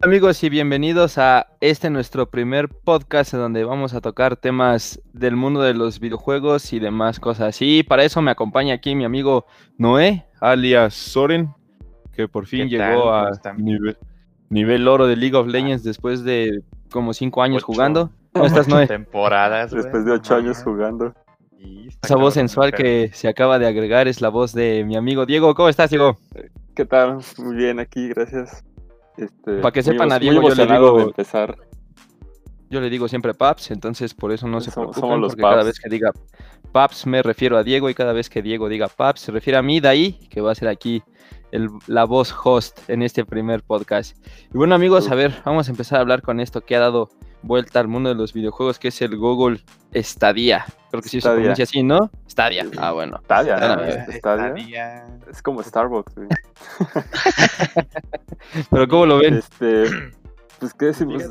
Amigos y bienvenidos a este nuestro primer podcast en donde vamos a tocar temas del mundo de los videojuegos y demás cosas. Y para eso me acompaña aquí mi amigo Noé, alias Soren, que por fin llegó a nivel, nivel, oro de League of Legends después de como cinco años jugando. ¿Cómo estás, Noé? Temporadas. Después de ocho años jugando. Esa voz sensual que se acaba de agregar es la voz de mi amigo Diego. ¿Cómo estás, Diego? ¿Qué tal? Muy bien aquí, gracias. Este, Para que sepan a Diego, yo le digo. empezar. Yo le digo siempre Paps, entonces por eso no se preocupen, porque cada vez que diga Paps me refiero a Diego y cada vez que Diego diga Paps se refiere a mí de ahí, que va a ser aquí la voz host en este primer podcast. Y bueno amigos, a ver, vamos a empezar a hablar con esto que ha dado vuelta al mundo de los videojuegos, que es el Google Stadia. Creo que sí se pronuncia así, ¿no? Stadia. Ah, bueno. Stadia, Stadia. Es como Starbucks. Pero ¿cómo lo ven? Este, pues qué decimos.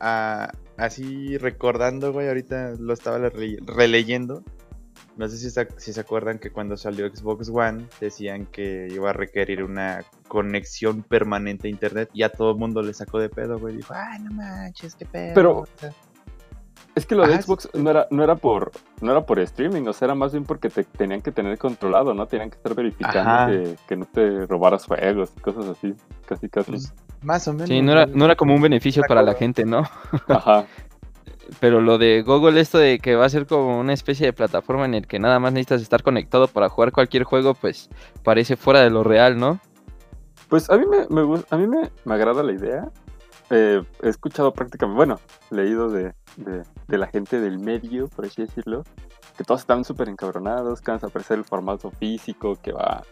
Ah, así recordando, güey, ahorita lo estaba releyendo. No sé si se, si se acuerdan que cuando salió Xbox One decían que iba a requerir una conexión permanente a internet y a todo el mundo le sacó de pedo, güey. Dijo, ay, no manches, qué pedo. Pero es que lo de Xbox no era, no era por no era por streaming, o sea, era más bien porque te tenían que tener controlado, ¿no? Tenían que estar verificando que, no te robaras juegos y cosas así, casi casi. Pues, más o menos. Sí, no era, no era como un beneficio para la gente, ¿no? Ajá. Pero lo de Google, esto de que va a ser como una especie de plataforma en el que nada más necesitas estar conectado para jugar cualquier juego, pues parece fuera de lo real, ¿no? Pues a mí me, a mí me, agrada la idea. Eh, he escuchado prácticamente, bueno, leído de, la gente del medio, por así decirlo, que todos están súper encabronados, que van a aparecer el formato físico, que va,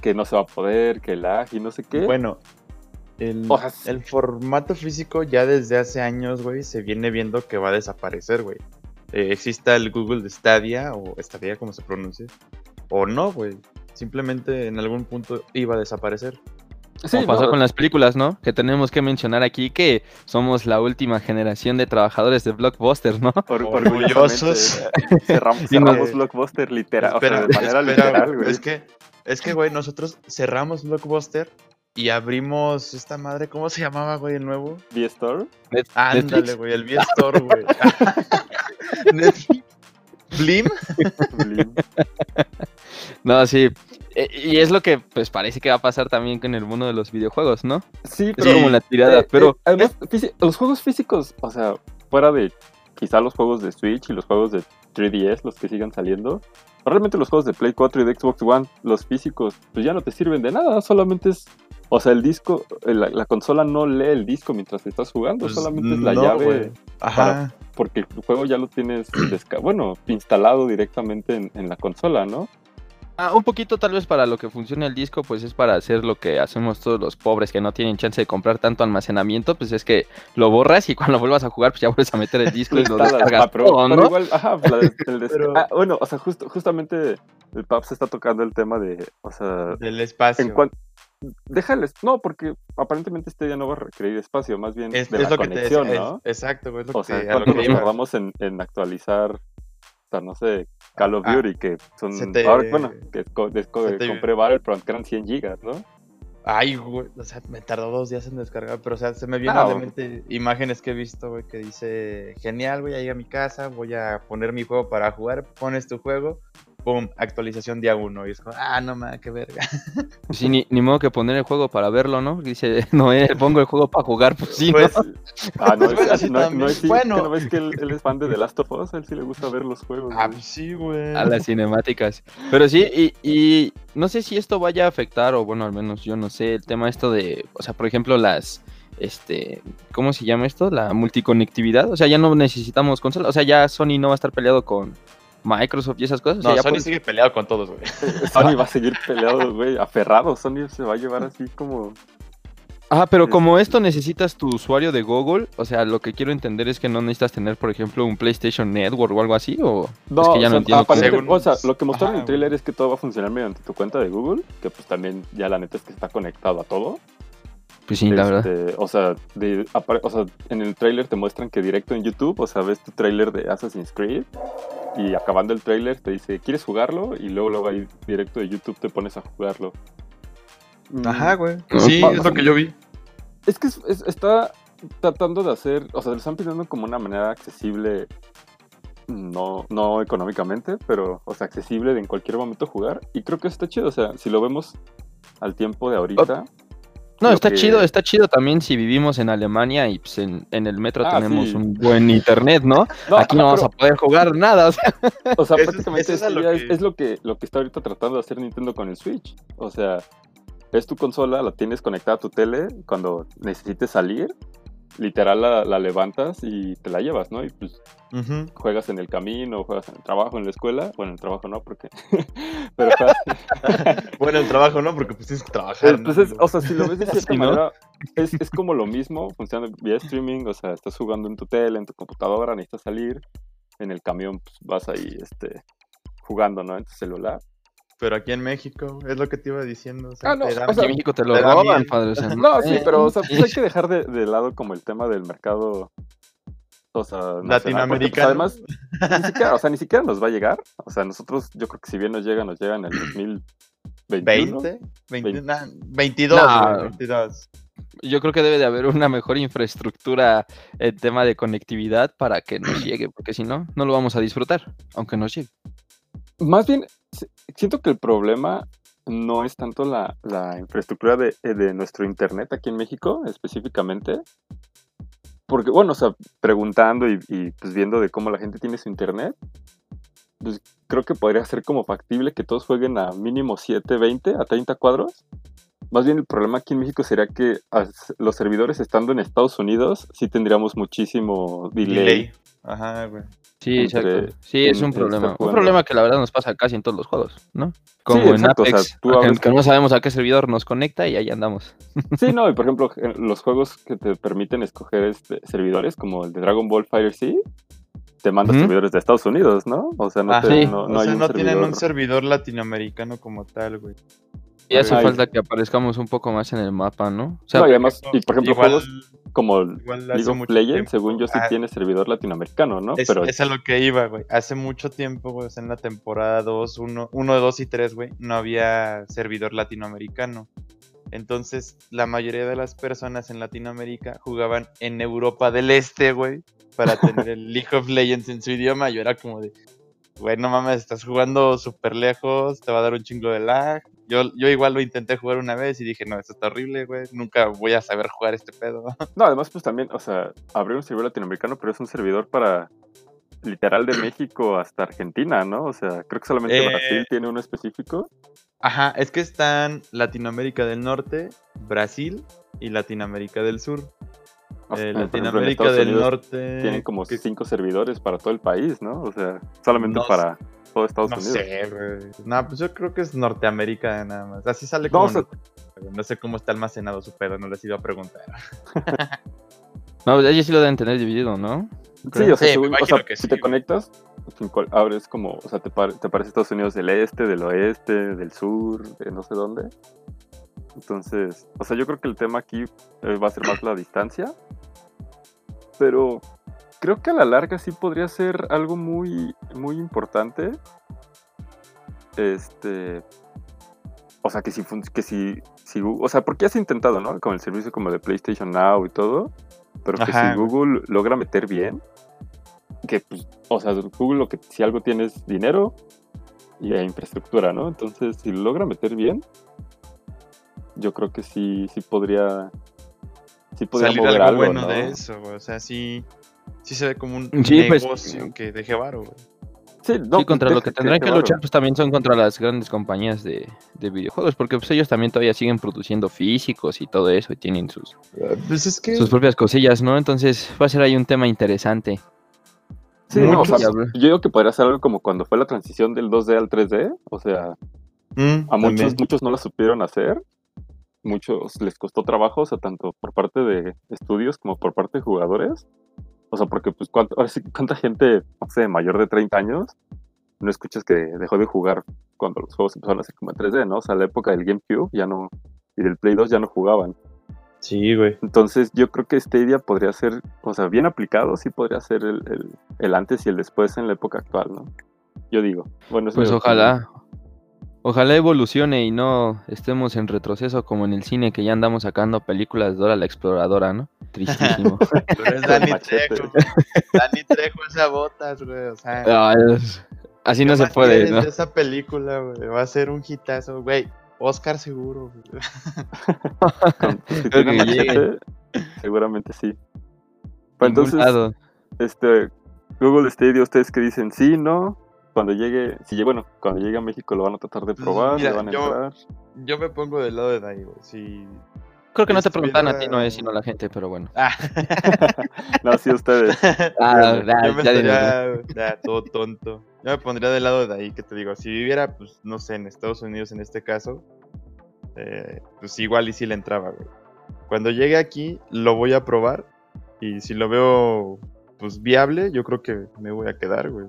que no se va a poder, que lag y no sé qué. Bueno, el, formato físico ya desde hace años, güey, se viene viendo que va a desaparecer, güey. Eh, exista el Google de Stadia, o Stadia como se pronuncia, o no, güey. Simplemente en algún punto iba a desaparecer. Sí, como pasó con las películas, ¿no? Que tenemos que mencionar aquí que somos la última generación de trabajadores de Blockbuster, ¿no? Orgullosos. cerramos, Blockbuster literal, o sea, de manera literal, güey. Es que, es que, güey, nosotros cerramos Blockbuster y abrimos esta madre, ¿cómo se llamaba, güey, el nuevo? V-Store. Ándale, güey, el V-Store, güey. ¿Blim? Blim. no, sí. E, y es lo que pues parece que va a pasar también con el mundo de los videojuegos, ¿no? Sí, pero es como la tirada, eh, pero eh, además los juegos físicos, o sea, fuera de quizá los juegos de Switch y los juegos de 3DS, los que sigan saliendo, realmente los juegos de Play 4 y de Xbox One, los físicos, pues ya no te sirven de nada, solamente es o sea, el disco, la, consola no lee el disco mientras estás jugando, pues solamente es la llave. Ajá. porque el juego ya lo tienes, bueno, instalado directamente en, la consola, ¿no? Ah, un poquito tal vez para lo que funciona el disco, pues es para hacer lo que hacemos todos los pobres que no tienen chance de comprar tanto almacenamiento, pues es que lo borras y cuando vuelvas a jugar, pues ya vuelves a meter el disco y lo descargas ah, pero, ¿no? igual, ajá, el ah, bueno, o sea, justo, justamente el PAP está tocando el tema de, o sea... Del espacio. En Déjales, no, porque aparentemente este ya no va a requerir espacio, más bien es, de la conexión, ¿no? exacto, es lo o sea, ¿cuánto nos tardamos en, en, actualizar, sea, no sé, Call of ah, Duty, que son, bueno, que compré Battlefront, que eran 100 gigas, ¿no? Ay, güey, o sea, me tardó dos días en descargar, pero o sea, se me vienen ah, a la mente imágenes que he visto, güey, que dice, genial, voy a ir a mi casa, voy a poner mi juego para jugar, pones tu juego, pum, actualización día uno. Y es como, ah, no mames, qué verga. Sí, ni, ni, modo que poner el juego para verlo, ¿no? Dice, no, eh, pongo el juego para jugar, pues sí, pues, Ah, no, es, no, no, es, bueno. ¿no ves que él, es fan de The Last of Us? A él sí le gusta ver los juegos. Ah, pues sí, güey. A las cinemáticas. Pero sí, y, y no sé si esto vaya a afectar, o bueno, al menos yo no sé, el tema esto de, o sea, por ejemplo, las este, ¿cómo se llama esto? La multiconectividad. O sea, ya no necesitamos consola. O sea, ya Sony no va a estar peleado con Microsoft y esas cosas. No, Sony sigue peleado con todos, güey. Sony va a seguir peleado, güey, aferrado. Sony se va a llevar así como... Ah, pero como esto necesitas tu usuario de Google, o sea, lo que quiero entender es que no necesitas tener, por ejemplo, un PlayStation Network o algo así, o no, es que ya no entiendo. o sea, lo que mostraron en el trailer es que todo va a funcionar mediante tu cuenta de Google, que pues también ya la neta es que está conectado a todo. Pues sí, la verdad. Este, o sea, o sea, en el trailer te muestran que directo en YouTube, o sea, ves tu trailer de Assassin's Creed y acabando el trailer te dice, ¿quieres jugarlo? Y luego, luego ahí directo de YouTube te pones a jugarlo. Ajá, güey. Sí, es lo que yo vi. Es que está tratando de hacer, o sea, lo están pidiendo como una manera accesible, no, no económicamente, pero, o sea, accesible de en cualquier momento jugar. Y creo que está chido, o sea, si lo vemos al tiempo de ahorita. No, está chido, está chido también si vivimos en Alemania y pues en, el metro ah, tenemos un buen internet, ¿no? Aquí no vamos a poder jugar nada, o sea. O sea, prácticamente es, lo que... es, lo que, lo que está ahorita tratando de hacer Nintendo con el Switch. O sea, es tu consola, la tienes conectada a tu tele cuando necesites salir, literal la, levantas y te la llevas, ¿no? Y pues juegas en el camino, juegas en el trabajo, en la escuela. Bueno, en el trabajo no, porque. Pero bueno, el trabajo no, porque pues tienes que trabajar. Entonces, o sea, si lo ves de cierta manera, es, es, como lo mismo, funciona vía streaming, o sea, estás jugando en tu tele, en tu computadora, necesitas salir. En el camión, pues vas ahí, este, jugando, ¿no? En tu celular. Pero aquí en México, es lo que te iba diciendo. ah, no, aquí en México te lo roban, padre. no, sí, pero o sea, pues hay que dejar de, de, lado como el tema del mercado. O sea, pues, latinoamericano. además, ni siquiera, o sea, ni siquiera nos va a llegar. O sea, nosotros, yo creo que si bien nos llega, nos llega en el 2021. 20, 22, 22. Yo creo que debe de haber una mejor infraestructura en tema de conectividad para que nos llegue, porque si no, no lo vamos a disfrutar, aunque nos llegue. Más bien, siento que el problema no es tanto la, infraestructura de, eh, de, nuestro internet aquí en México específicamente. Porque, bueno, o sea, preguntando y, pues viendo de cómo la gente tiene su internet, pues creo que podría ser como factible que todos jueguen a mínimo 7, 20, a 30 cuadros. Más bien el problema aquí en México sería que los servidores estando en Estados Unidos sí tendríamos muchísimo delay. Ajá, güey. Sí, exacto. Sí, es un problema. Un problema que la verdad nos pasa casi en todos los juegos, ¿no? Como en Apex, que, no sabemos a qué servidor nos conecta y ahí andamos. Sí, no, y por ejemplo, los juegos que te permiten escoger este, servidores, como el de Dragon Ball Fire Sea, te mandan servidores de Estados Unidos, ¿no? O sea, no, ah, no, no, no tienen un servidor latinoamericano como tal, güey. Y hace falta que aparezcamos un poco más en el mapa, ¿no? O sea, y además, y por ejemplo, juegos como League of Legends, según yo, sí ah, tiene servidor latinoamericano, ¿no? Es, Pero... es a lo que iba, güey. Hace mucho tiempo, güey, en la temporada 2, 1, 1, 2 y 3, güey, no había servidor latinoamericano. Entonces, la mayoría de las personas en Latinoamérica jugaban en Europa del Este, güey, para tener el League of Legends en su idioma. Yo era como de, güey, no mames, estás jugando súper lejos, te va a dar un chingo de lag. Yo, yo igual lo intenté jugar una vez y dije, no, esto está horrible, güey, nunca voy a saber jugar este pedo. No, además, pues también, o sea, abrió un servidor latinoamericano, pero es un servidor para literal de México hasta Argentina, ¿no? O sea, creo que solamente eh, Brasil tiene uno específico. Ajá, es que están Latinoamérica del Norte, Brasil y Latinoamérica del Sur. Eh, Latinoamérica del Norte. Tienen como cinco servidores para todo el país, ¿no? O sea, solamente para todo Estados Unidos. Sé, güey. No, pues yo creo que es Norteamérica nada más. Así sale como. No, sé cómo está almacenado su pedo, no les iba a preguntar. no, ellos sí lo deben tener dividido, ¿no? Sí, o sea, si te conectas, abres como, o sea, te, te aparece Estados Unidos del este, del oeste, del sur, de no sé dónde. Entonces, o sea, yo creo que el tema aquí eh, va a ser más la distancia. Pero creo que a la larga sí podría ser algo muy, muy importante. Este. O sea, que si, que si, si, o sea, porque has intentado, ¿no? Con el servicio como de PlayStation Now y todo. Pero que si Google logra meter bien, que pues, o sea, Google lo que si algo tiene es dinero y infraestructura, ¿no? Entonces, si logra meter bien, yo creo que sí, sí podría, sí podría Salir algo, bueno de eso, O sea, sí, sí se ve como un pues, negocio que deje varo, güey. Sí, contra lo que tendrán que, luchar pues también son contra las grandes compañías de, videojuegos, porque pues ellos también todavía siguen produciendo físicos y todo eso y tienen sus, pues sus propias cosillas, ¿no? Entonces va a ser ahí un tema interesante. Sí, no, o sea, yo digo que podría ser algo como cuando fue la transición del 2D al 3D, o sea, mm, a muchos, muchos no la supieron hacer muchos les costó trabajo, o sea, tanto por parte de estudios como por parte de jugadores. O sea, porque pues cuánto, ahora sí, cuánta gente, no sé, mayor de 30 años, no escuchas que dejó de jugar cuando los juegos empezaron a ser como en 3D, ¿no? O sea, la época del GameCube ya no, y del Play 2 ya no jugaban. Sí, güey. Entonces yo creo que Stadia podría ser, o sea, bien aplicado, sí podría ser el, el, antes y el después en la época actual, ¿no? Yo digo. Bueno, pues ojalá, Ojalá evolucione y no estemos en retroceso como en el cine que ya andamos sacando películas de Dora la Exploradora, ¿no? Tristísimo. Pero es Dani Trejo. Dani Trejo esas botas, güey. O sea, así no se puede, ¿no? Esa película, güey, va a ser un hitazo, güey. Oscar seguro. seguramente sí. Pues entonces, este, Google Stadia, ustedes que dicen sí, no, cuando llegue, si bueno, cuando llegue a México lo van a tratar de probar, le van a yo, entrar. Yo me pongo del lado de Daigo, si Creo que no te preguntan a ti, no es, sino a la gente, pero bueno. Ah. no, sí, ustedes. Ah, yo me estaría, todo tonto. Yo me pondría del lado de ahí, que te digo, si viviera, pues, no sé, en Estados Unidos en este caso, eh, pues igual y si le entraba, güey. Cuando llegue aquí, lo voy a probar, y si lo veo, pues, viable, yo creo que me voy a quedar, güey.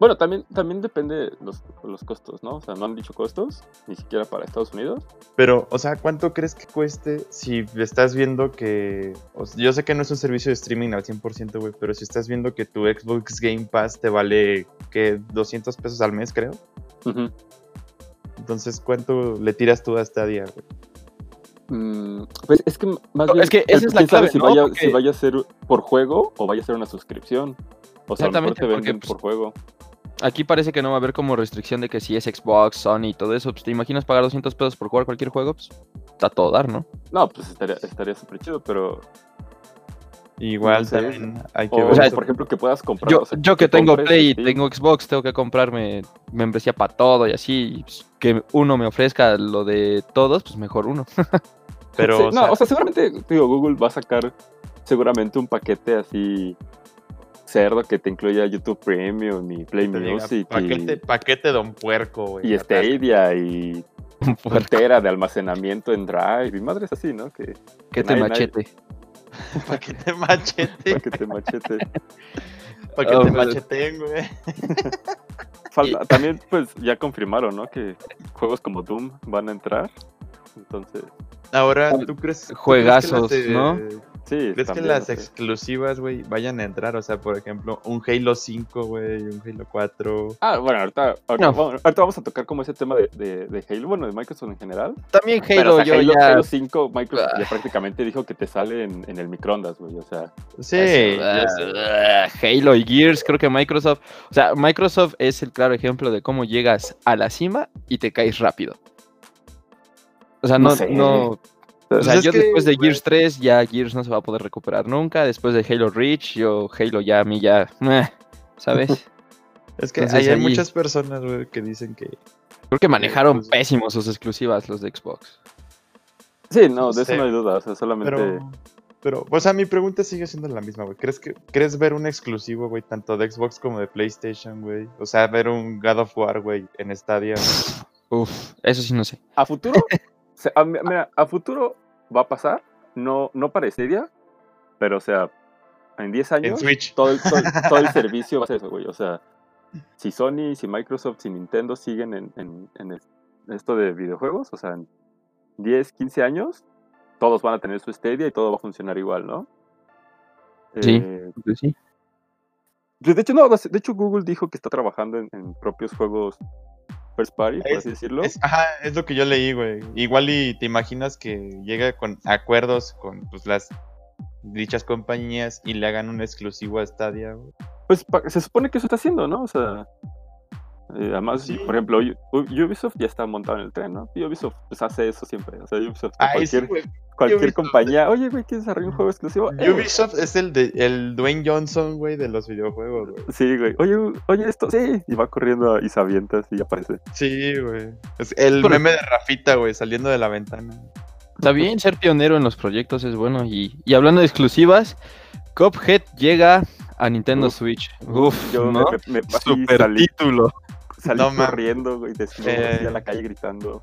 Bueno, también, también depende los, los costos, ¿no? O sea, no han dicho costos, ni siquiera para Estados Unidos. Pero, o sea, ¿cuánto crees que cueste si estás viendo que... yo sé que no es un servicio de streaming al 100%, güey, pero si estás viendo que tu Xbox Game Pass te vale, ¿qué? 200 pesos al mes, creo. Entonces, ¿cuánto le tiras tú a esta día, güey? Mm, pues es que más bien, es que esa es la clave, si, vaya, si vaya a ser por juego o vaya a ser una suscripción. O sea, Exactamente, te venden pues, por juego. Aquí parece que no va a haber como restricción de que si es Xbox, Sony y todo eso, pues te imaginas pagar 200 pesos por jugar cualquier juego, pues está todo dar, ¿no? No, pues estaría estaría súper chido, pero Igual también hay que o, ver. por ejemplo, que puedas comprar. Yo, yo que, tengo Play y tengo Xbox, tengo que comprarme membresía para todo y así. Pues, que uno me ofrezca lo de todos, pues mejor uno. Pero. no, o sea, seguramente, digo, Google va a sacar seguramente un paquete así cerdo que te incluya YouTube Premium y Play Music. paquete, paquete Don Puerco, güey. Y Stadia y entera de almacenamiento en Drive y madres así, ¿no? Que, que te machete. paquete machete. paquete machete. paquete oh, machete, güey. también, pues, ya confirmaron, ¿no? Que juegos como Doom van a entrar. Entonces. Ahora, ¿tú crees? Juegazos, ¿no? Sí, ¿Crees que las exclusivas, güey, vayan a entrar? O sea, por ejemplo, un Halo 5, güey, un Halo 4. Ah, bueno, ahorita, ahorita, vamos, a tocar como ese tema de, de, Halo, bueno, de Microsoft en general. También Halo, yo Halo, ya... Halo 5, Microsoft ya ah. prácticamente dijo que te sale en, en el microondas, güey, o sea. Sí. Ah, Halo y Gears, creo que Microsoft, o sea, Microsoft es el claro ejemplo de cómo llegas a la cima y te caes rápido. O sea, no, no o sea, yo después de Gears 3 ya Gears no se va a poder recuperar nunca. Después de Halo Reach, yo Halo ya a mí ya, ¿sabes? es que hay muchas personas, güey, que dicen que... Creo que manejaron pues, pésimos sus exclusivas los de Xbox. Sí, no, de eso no hay duda, o sea, solamente... Pero, pero, o sea, mi pregunta sigue siendo la misma, güey. ¿Crees, que, ¿Crees ver un exclusivo, güey, tanto de Xbox como de PlayStation, güey? O sea, ver un God of War, güey, en Stadia. Uf, eso sí no sé. ¿A futuro? a, mira, a futuro va a pasar, no, no para Stadia, pero o sea, en 10 años Todo, el, todo, el servicio va a ser eso, güey. O sea, si Sony, si Microsoft, si Nintendo siguen en, en, esto de videojuegos, o sea, en 10, 15 años, todos van a tener su Stadia y todo va a funcionar igual, ¿no? Sí, eh, sí. Pues, de hecho, no, de hecho Google dijo que está trabajando en propios juegos first party, por así decirlo. Es, ajá, es lo que yo leí, güey. Igual y te imaginas que llega con acuerdos con pues, las dichas compañías y le hagan un exclusivo a Stadia, güey. Pues se supone que eso está haciendo, ¿no? O sea, eh, además, por ejemplo, Ubisoft ya está montado en el tren, ¿no? Y Ubisoft pues, hace eso siempre. O sea, Ubisoft, cualquier, cualquier compañía, oye, güey, ¿quieres desarrollar un juego exclusivo? Eh, Ubisoft es el de el Dwayne Johnson, güey, de los videojuegos, güey. Sí, güey. Oye, oye, esto, sí. Y va corriendo y se avienta y aparece. Sí, güey. Es el meme de Rafita, güey, saliendo de la ventana. Está bien, ser pionero en los proyectos es bueno. Y, y hablando de exclusivas, Cuphead llega a Nintendo Switch. Uf, yo ¿no? me, Super título. Salí corriendo, güey, eh... a la calle gritando.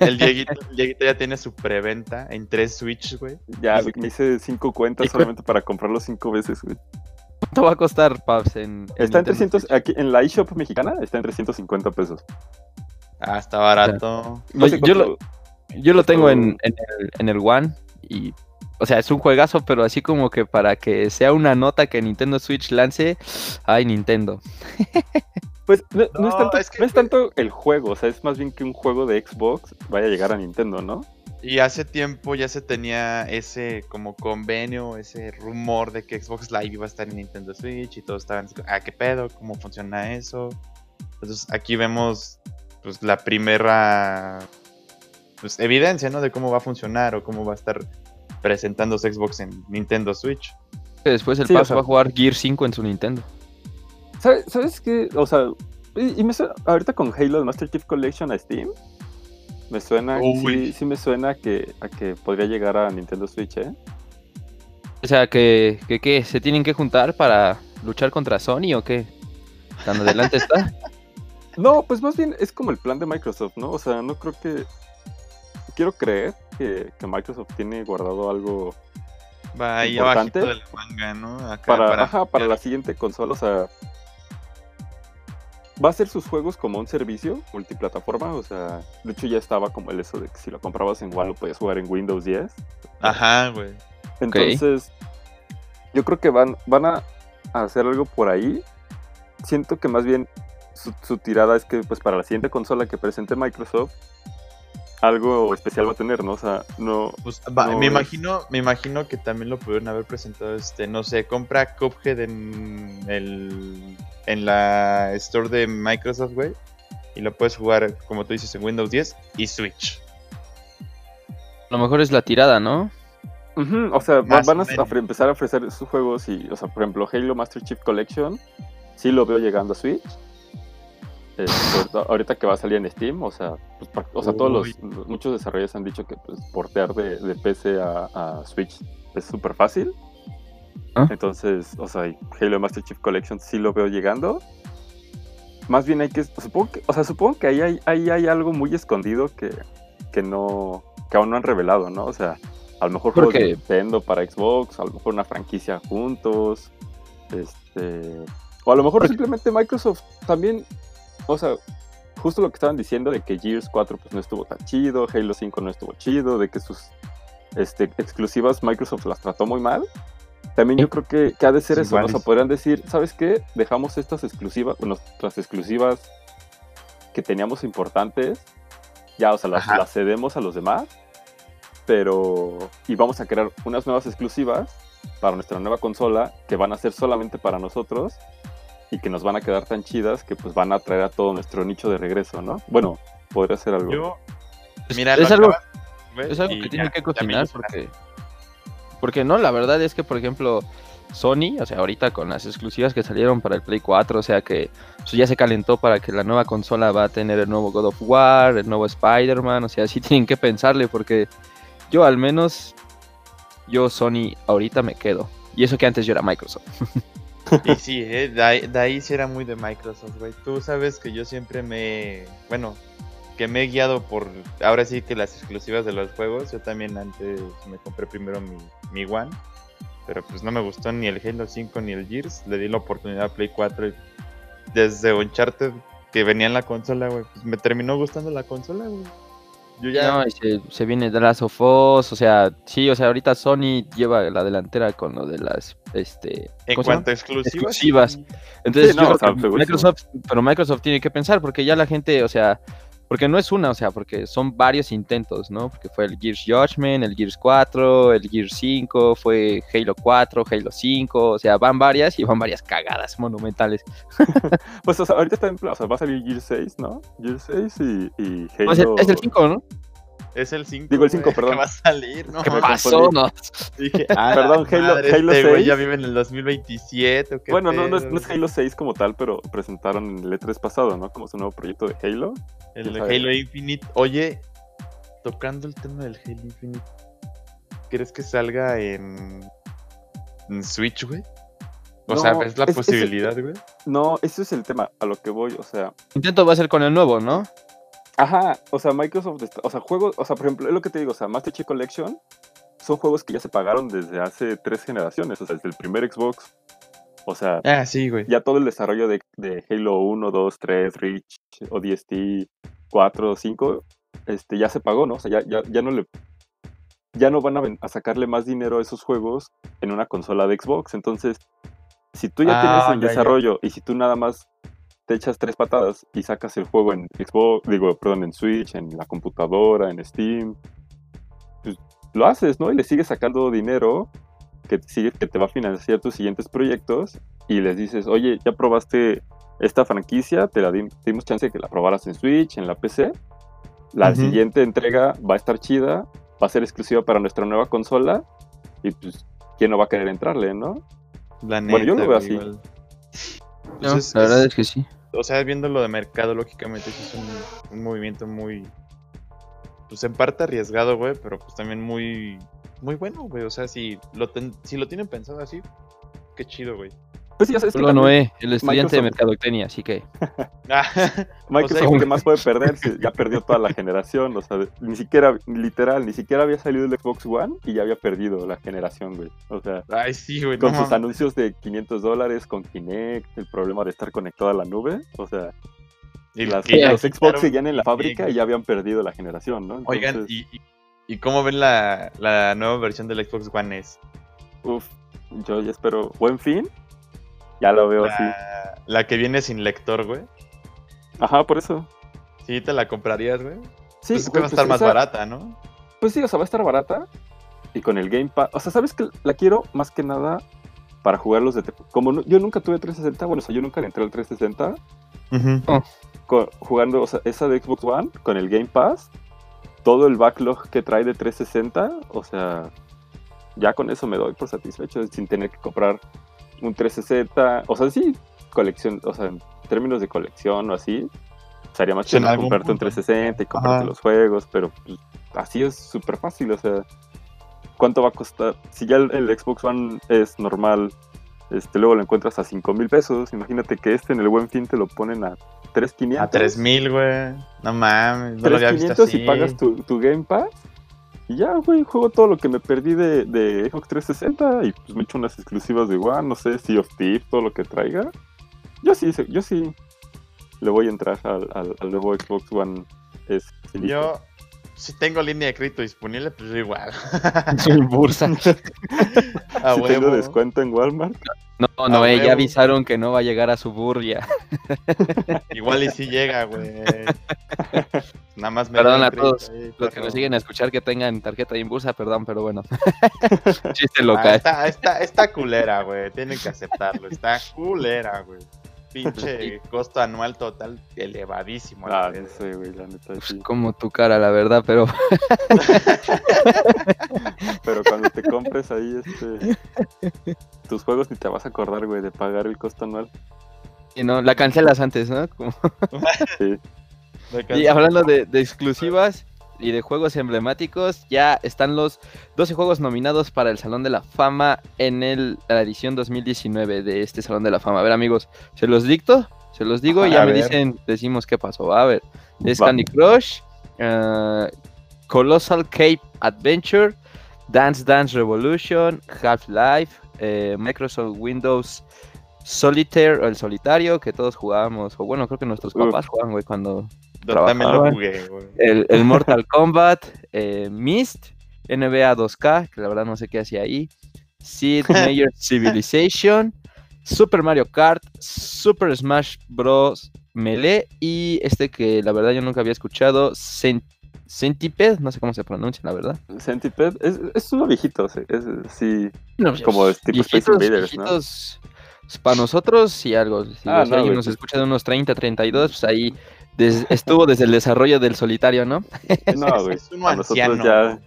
El Dieguito, el ya tiene su preventa en tres Switch, güey. Ya, me hice cinco cuentas solamente para comprarlo cinco veces, güey. ¿Cuánto va a costar, Pabs? En, está en 300, aquí en la eShop mexicana está en 350 pesos. Ah, está barato. yo, lo, yo, lo, tengo en, en, el, en el One y o sea, es un juegazo, pero así como que para que sea una nota que Nintendo Switch lance, ay, Nintendo. Pues no, es, tanto, no es tanto el juego, o sea, es más bien que un juego de Xbox vaya a llegar a Nintendo, ¿no? Y hace tiempo ya se tenía ese como convenio, ese rumor de que Xbox Live iba a estar en Nintendo Switch y todos estaban, ah, ¿qué pedo? ¿Cómo funciona eso? Entonces aquí vemos pues la primera pues, evidencia, ¿no? De cómo va a funcionar o cómo va a estar presentándose Xbox en Nintendo Switch. Después el paso va a jugar Gear 5 en su Nintendo. ¿Sabes, qué? O sea, y, me ahorita con Halo Master Chief Collection a Steam, me suena, sí, sí, me suena que, a que podría llegar a Nintendo Switch, ¿eh? O sea, que, que, se tienen que juntar para luchar contra Sony o qué? ¿Tan adelante está? No, pues más bien es como el plan de Microsoft, ¿no? O sea, no creo que. Quiero creer que, Microsoft tiene guardado algo Va importante de la manga, ¿no? para, para, ajá, para la siguiente consola, o sea, va a ser sus juegos como un servicio multiplataforma, o sea, de hecho ya estaba como el eso de que si lo comprabas en One lo podías jugar en Windows 10. Ajá, güey. Entonces, yo creo que van, van a hacer algo por ahí. Siento que más bien su, tirada es que pues para la siguiente consola que presente Microsoft, algo especial va a tener, ¿no? O sea, no. Pues, me imagino, me imagino que también lo pudieron haber presentado, este, no sé, compra Cuphead en el en la store de Microsoft, güey. Y lo puedes jugar, como tú dices, en Windows 10 y Switch. A lo mejor es la tirada, ¿no? o sea, van a empezar a ofrecer sus juegos y, o sea, por ejemplo, Halo Master Chief Collection, sí lo veo llegando a Switch. Este, ahorita que va a salir en Steam, o sea, pues, o sea todos los, muchos desarrolladores han dicho que pues, portear de, de PC a, a Switch es súper fácil. ¿Ah? Entonces, o sea, Halo Master Chief Collection sí lo veo llegando. Más bien hay que, supongo que, o sea, supongo que ahí hay, ahí hay algo muy escondido que, que no, que aún no han revelado, ¿no? O sea, a lo mejor juegos de Nintendo para Xbox, a lo mejor una franquicia juntos, este, o a lo mejor simplemente Microsoft también, o sea, justo lo que estaban diciendo de que Gears 4 pues no estuvo tan chido, Halo 5 no estuvo chido, de que sus este, exclusivas Microsoft las trató muy mal. También yo creo que, que ha de ser eso, o sea, podrían decir, ¿sabes qué? Dejamos estas exclusivas, nuestras exclusivas que teníamos importantes, ya, o sea, las, cedemos a los demás, pero, y vamos a crear unas nuevas exclusivas para nuestra nueva consola que van a ser solamente para nosotros y que nos van a quedar tan chidas que pues van a traer a todo nuestro nicho de regreso, ¿no? Bueno, podría ser algo. Yo, mira, es, algo, es algo que tiene que cocinar porque porque no, la verdad es que, por ejemplo, Sony, o sea, ahorita con las exclusivas que salieron para el Play 4, o sea que pues, ya se calentó para que la nueva consola va a tener el nuevo God of War, el nuevo Spider-Man, o sea, sí tienen que pensarle porque yo al menos, yo Sony ahorita me quedo. Y eso que antes yo era Microsoft. Y sí, eh, de, ahí, sí era muy de Microsoft, güey. Tú sabes que yo siempre me... Bueno, que me he guiado por, ahora sí que las exclusivas de los juegos, yo también antes me compré primero mi, mi One, pero pues no me gustó ni el Halo 5 ni el Gears, le di la oportunidad a Play 4 y desde Uncharted que venía en la consola, güey, pues me terminó gustando la consola, güey. Yo ya... No, se, se, viene The Last of Us, o sea, sí, o sea, ahorita Sony lleva la delantera con lo de las, este... En cuanto a exclusivas. exclusivas. Entonces, Microsoft, pero Microsoft tiene que pensar, porque ya la gente, o sea, porque no es una, o sea, porque son varios intentos, ¿no? Porque fue el Gears Judgment, el Gears 4, el Gears 5, fue Halo 4, Halo 5, o sea, van varias y van varias cagadas monumentales. pues, o sea, ahorita está en o sea, va a salir Gears 6, ¿no? Gears 6 y, y Halo... es, el, 5, ¿no? Es el 5. Digo el 5, perdón. Que va a salir, ¿no? ¿Qué pasó? No. Dije, ah, perdón, Halo, Halo este 6. ya vive en el 2027. qué bueno, no, no, es, no, es, Halo 6 como tal, pero presentaron en el E3 pasado, ¿no? Como su nuevo proyecto de Halo. El de Halo Infinite. Oye, tocando el tema del Halo Infinite, ¿crees que salga en, en Switch, güey? O sea, ¿es la posibilidad, güey? No, ese es el tema a lo que voy, o sea. Intento va a ser con el nuevo, ¿no? Ajá, o sea, Microsoft, o sea, juegos, o sea, por ejemplo, es lo que te digo, o sea, Master Chief Collection son juegos que ya se pagaron desde hace tres generaciones, o sea, desde el primer Xbox. O sea, ah, sí, güey. ya todo el desarrollo de, de, Halo 1, 2, 3, Reach, ODST, 4, 5, este, ya se pagó, ¿no? O sea, ya, ya, ya no le ya no van a, a, sacarle más dinero a esos juegos en una consola de Xbox. Entonces, si tú ya tienes ah, el desarrollo y si tú nada más te echas tres patadas y sacas el juego en Xbox, digo, perdón, en Switch, en la computadora, en Steam, pues lo haces, ¿no? Y le sigues sacando dinero que te, sigue, que te va a financiar tus siguientes proyectos y les dices, oye, ya probaste esta franquicia, te la dimos chance de que la probaras en Switch, en la PC. La siguiente entrega va a estar chida, va a ser exclusiva para nuestra nueva consola y pues, ¿quién no va a querer entrarle, no? bueno, yo lo veo así. Pues la verdad es, que sí. O sea, viendo lo de mercado, lógicamente es un, movimiento muy, pues en parte arriesgado, güey, pero pues también muy, muy bueno, güey. O sea, si lo, si lo tienen pensado así, qué chido, güey. Pues ya sabes Solo Noé, el estudiante de mercadotecnia, así que. Ah, Microsoft, o ¿qué más puede perder? Si ya perdió toda la generación, o sea, ni siquiera, literal, ni siquiera había salido el Xbox One y ya había perdido la generación, güey. O sea, Ay, sí, güey, con sus anuncios de 500 dólares, con Kinect, el problema de estar conectado a la nube, o sea. Y las, los Xbox seguían en la fábrica y ya habían perdido la generación, ¿no? Oigan, ¿y, y, cómo ven la, la nueva versión del Xbox One S? Uf, yo ya espero buen fin ya lo veo así. La que viene sin lector, güey. Ajá, por eso. Sí, te la comprarías, güey. Sí, pues va a estar más barata, ¿no? Pues sí, o sea, va a estar barata. Y con el Game Pass. O sea, ¿sabes que La quiero más que nada para jugarlos de. Como yo nunca tuve 360, bueno, o sea, yo nunca le entré al 360. jugando, o sea, esa de Xbox One con el Game Pass. Todo el backlog que trae de 360, o sea, ya con eso me doy por satisfecho, sin tener que comprar un 360, o sea, sí, colección, o sea, en términos de colección o así, sería más chido comprarte un 360 y comprarte los juegos, pero pues, así es súper fácil, o sea, ¿cuánto va a costar? Si ya el, Xbox One es normal, este, luego lo encuentras a 5 mil pesos, imagínate que este en el buen fin te lo ponen a 3.500. A 3.000, güey, no mames, no 3.500 y pagas tu, tu Game Pass y ya, güey, juego todo lo que me perdí de, de Xbox 360 y pues me echo unas exclusivas de One, no sé, Sea of Thieves, todo lo que traiga. Yo sí, yo sí le voy a entrar al, al, nuevo Xbox One S. Yo, si tengo línea de crédito disponible, pues igual. Sin bursa. si tengo descuento en Walmart. No, no, eh, ya avisaron que no va a llegar a Suburbia. Igual y si llega, güey. Nada más me Perdón a todos los que nos siguen a escuchar que tengan tarjeta de bursa, perdón, pero bueno. Chiste local. Ah, está, está culera, güey. Tienen que aceptarlo. Está culera, güey pinche costo anual total elevadísimo. Ah, no sé, güey, la neta. Sí. Como tu cara, la verdad, pero. pero cuando te compres ahí este tus juegos ni te vas a acordar, güey, de pagar el costo anual. Y no, la cancelas antes, ¿no? sí. Y hablando de, de exclusivas, y de juegos emblemáticos, ya están los 12 juegos nominados para el Salón de la Fama en el, la edición 2019 de este Salón de la Fama. A ver, amigos, se los dicto, se los digo y ya me dicen, decimos qué pasó. A ver, es Candy Crush, uh, Colossal Cape Adventure, Dance Dance Revolution, Half-Life, eh, Microsoft Windows Solitaire o el solitario que todos jugábamos, o bueno, creo que nuestros papás jugaban, güey, cuando también lo jugué, El, Mortal Kombat, eh, Mist, NBA 2K, que la verdad no sé qué hacía ahí. Sid Major Civilization, Super Mario Kart, Super Smash Bros. Melee y este que la verdad yo nunca había escuchado, Centipede, no sé cómo se pronuncia, la verdad. Centipede, es, es uno viejito, es, sí, pues, como tipo Space Invaders, ¿no? Para nosotros, sí, algo. Si ah, alguien nos pues escucha de unos 30, 32, pues ahí estuvo desde el desarrollo del solitario, ¿no? No, güey. Es un nosotros ya.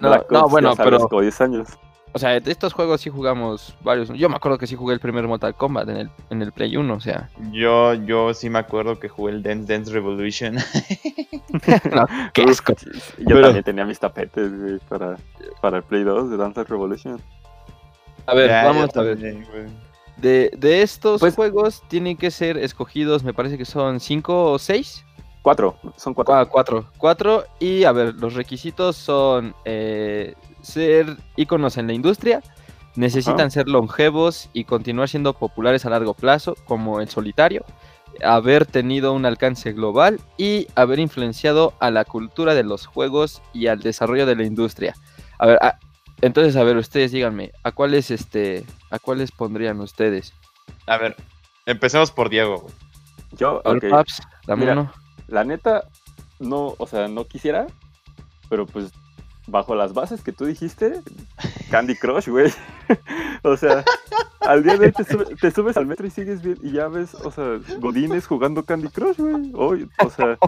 no, bueno, pero. 10 años. O sea, de estos juegos sí jugamos varios. Yo me acuerdo que sí jugué el primer Mortal Kombat en el, en el Play 1, o sea. Yo, yo sí me acuerdo que jugué el Dance Dance Revolution. no, qué asco. Yo también tenía mis tapetes, güey, para, para el Play 2 de Dance Revolution. A ver, vamos a ver. De, estos pues juegos tienen que ser escogidos, me parece que son cinco o seis. Cuatro, son cuatro. Ah, cuatro. Cuatro. Y a ver, los requisitos son eh, ser íconos en la industria, necesitan ser longevos y continuar siendo populares a largo plazo, como el solitario, haber tenido un alcance global y haber influenciado a la cultura de los juegos y al desarrollo de la industria. A ver, entonces, a ver, ustedes díganme, ¿a cuáles este, a cuáles pondrían ustedes? A ver, empecemos por Diego. Yo, ok. Paps, dame uno. La neta, no, o sea, no quisiera, pero pues bajo las bases que tú dijiste, Candy Crush, güey. o sea, al día de hoy te, subes al metro y sigues bien y ya ves, o sea, Godines jugando Candy Crush, güey. Hoy, o sea,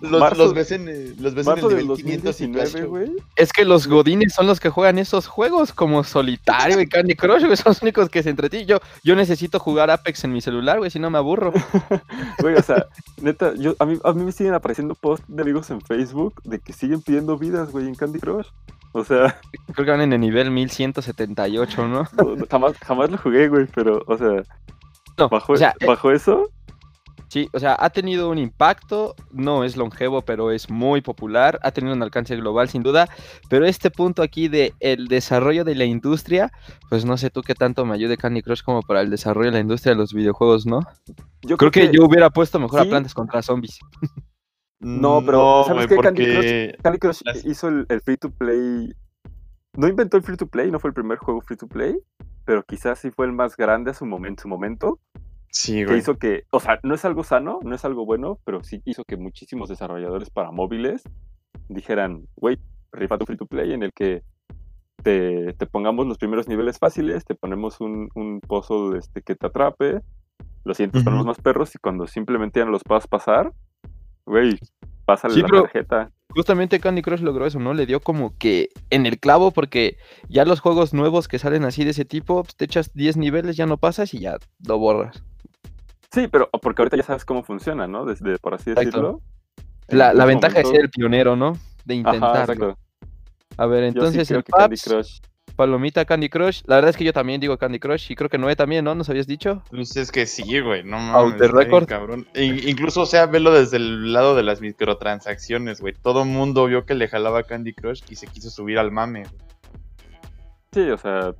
los, los ves en, los ves en el nivel 519, güey. Es que los Godines son los que juegan esos juegos como Solitario y Candy Crush, güey. Son los únicos que se entretienen. Yo, yo necesito jugar Apex en mi celular, güey, si no me aburro. Güey, o sea, neta, yo, a, mí, a mí me siguen apareciendo posts de amigos en Facebook de que siguen pidiendo vidas, güey, en Candy Crush. O sea. Creo que van en el nivel 1178, ¿no? jamás, jamás lo jugué, güey, pero, o sea. No, bajo, eh, bajo eso. Sí, o sea, ha tenido un impacto, no es longevo, pero es muy popular, ha tenido un alcance global sin duda, pero este punto aquí de el desarrollo de la industria, pues no sé tú qué tanto me ayude Candy Crush como para el desarrollo de la industria de los videojuegos, ¿no? Yo creo, que, yo hubiera puesto mejor a Plantas contra Zombies. No, pero ¿sabes qué? Candy Crush, hizo el, free to play. No inventó el free to play, no fue el primer juego free to play, pero quizás sí fue el más grande a su momento. Su momento sí, que hizo que, o sea, no es algo sano, no es algo bueno, pero sí hizo que muchísimos desarrolladores para móviles dijeran, güey, rifa tu free to play en el que te, pongamos los primeros niveles fáciles, te ponemos un, un pozo este, que te atrape, lo sientes, ponemos más perros y cuando simplemente ya no los puedas pasar, Güey, pásale la tarjeta. Justamente Candy Crush logró eso, ¿no? Le dio como que en el clavo, porque ya los juegos nuevos que salen así de ese tipo, pues, te echas 10 niveles, ya no pasas y ya lo borras. Sí, pero porque ahorita ya sabes cómo funciona, ¿no? Desde, por así decirlo. La, ventaja es ser el pionero, ¿no? De intentarlo. A ver, entonces el Candy Crush Palomita Candy Crush. La verdad es que yo también digo Candy Crush y creo que Noé también, ¿no? ¿Nos habías dicho? Pues es que sí, güey, no mames. Record. Cabrón. E incluso, o sea, velo desde el lado de las microtransacciones, güey. Todo mundo vio que le jalaba Candy Crush y se quiso subir al mame. Sí, o sea,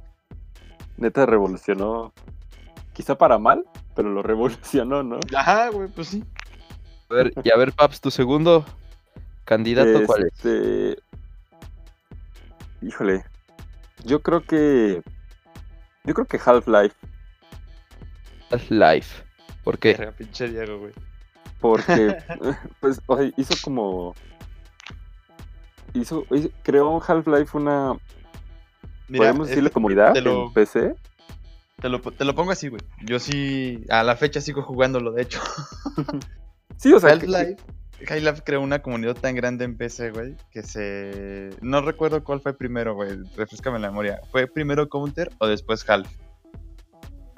neta revolucionó. Quizá para mal, pero lo revolucionó, ¿no? Ajá, güey, pues sí. A ver, y a ver, Paps, tu segundo candidato, ¿cuál es? Este, híjole, yo creo que. Yo creo que Half-Life. Half-Life. ¿Por qué? pinche Diego, güey. Porque, pues, o sea, hizo como. Hizo, creó Half-Life una. ¿Podemos decirle comunidad en PC? Te lo, te lo pongo así, güey. Yo sí, a la fecha sigo jugándolo, de hecho. sí, o sea. Half-Life. High creó una comunidad tan grande en PC, güey, que se... No recuerdo cuál fue primero, güey, refrescame la memoria. ¿Fue primero Counter o después Half?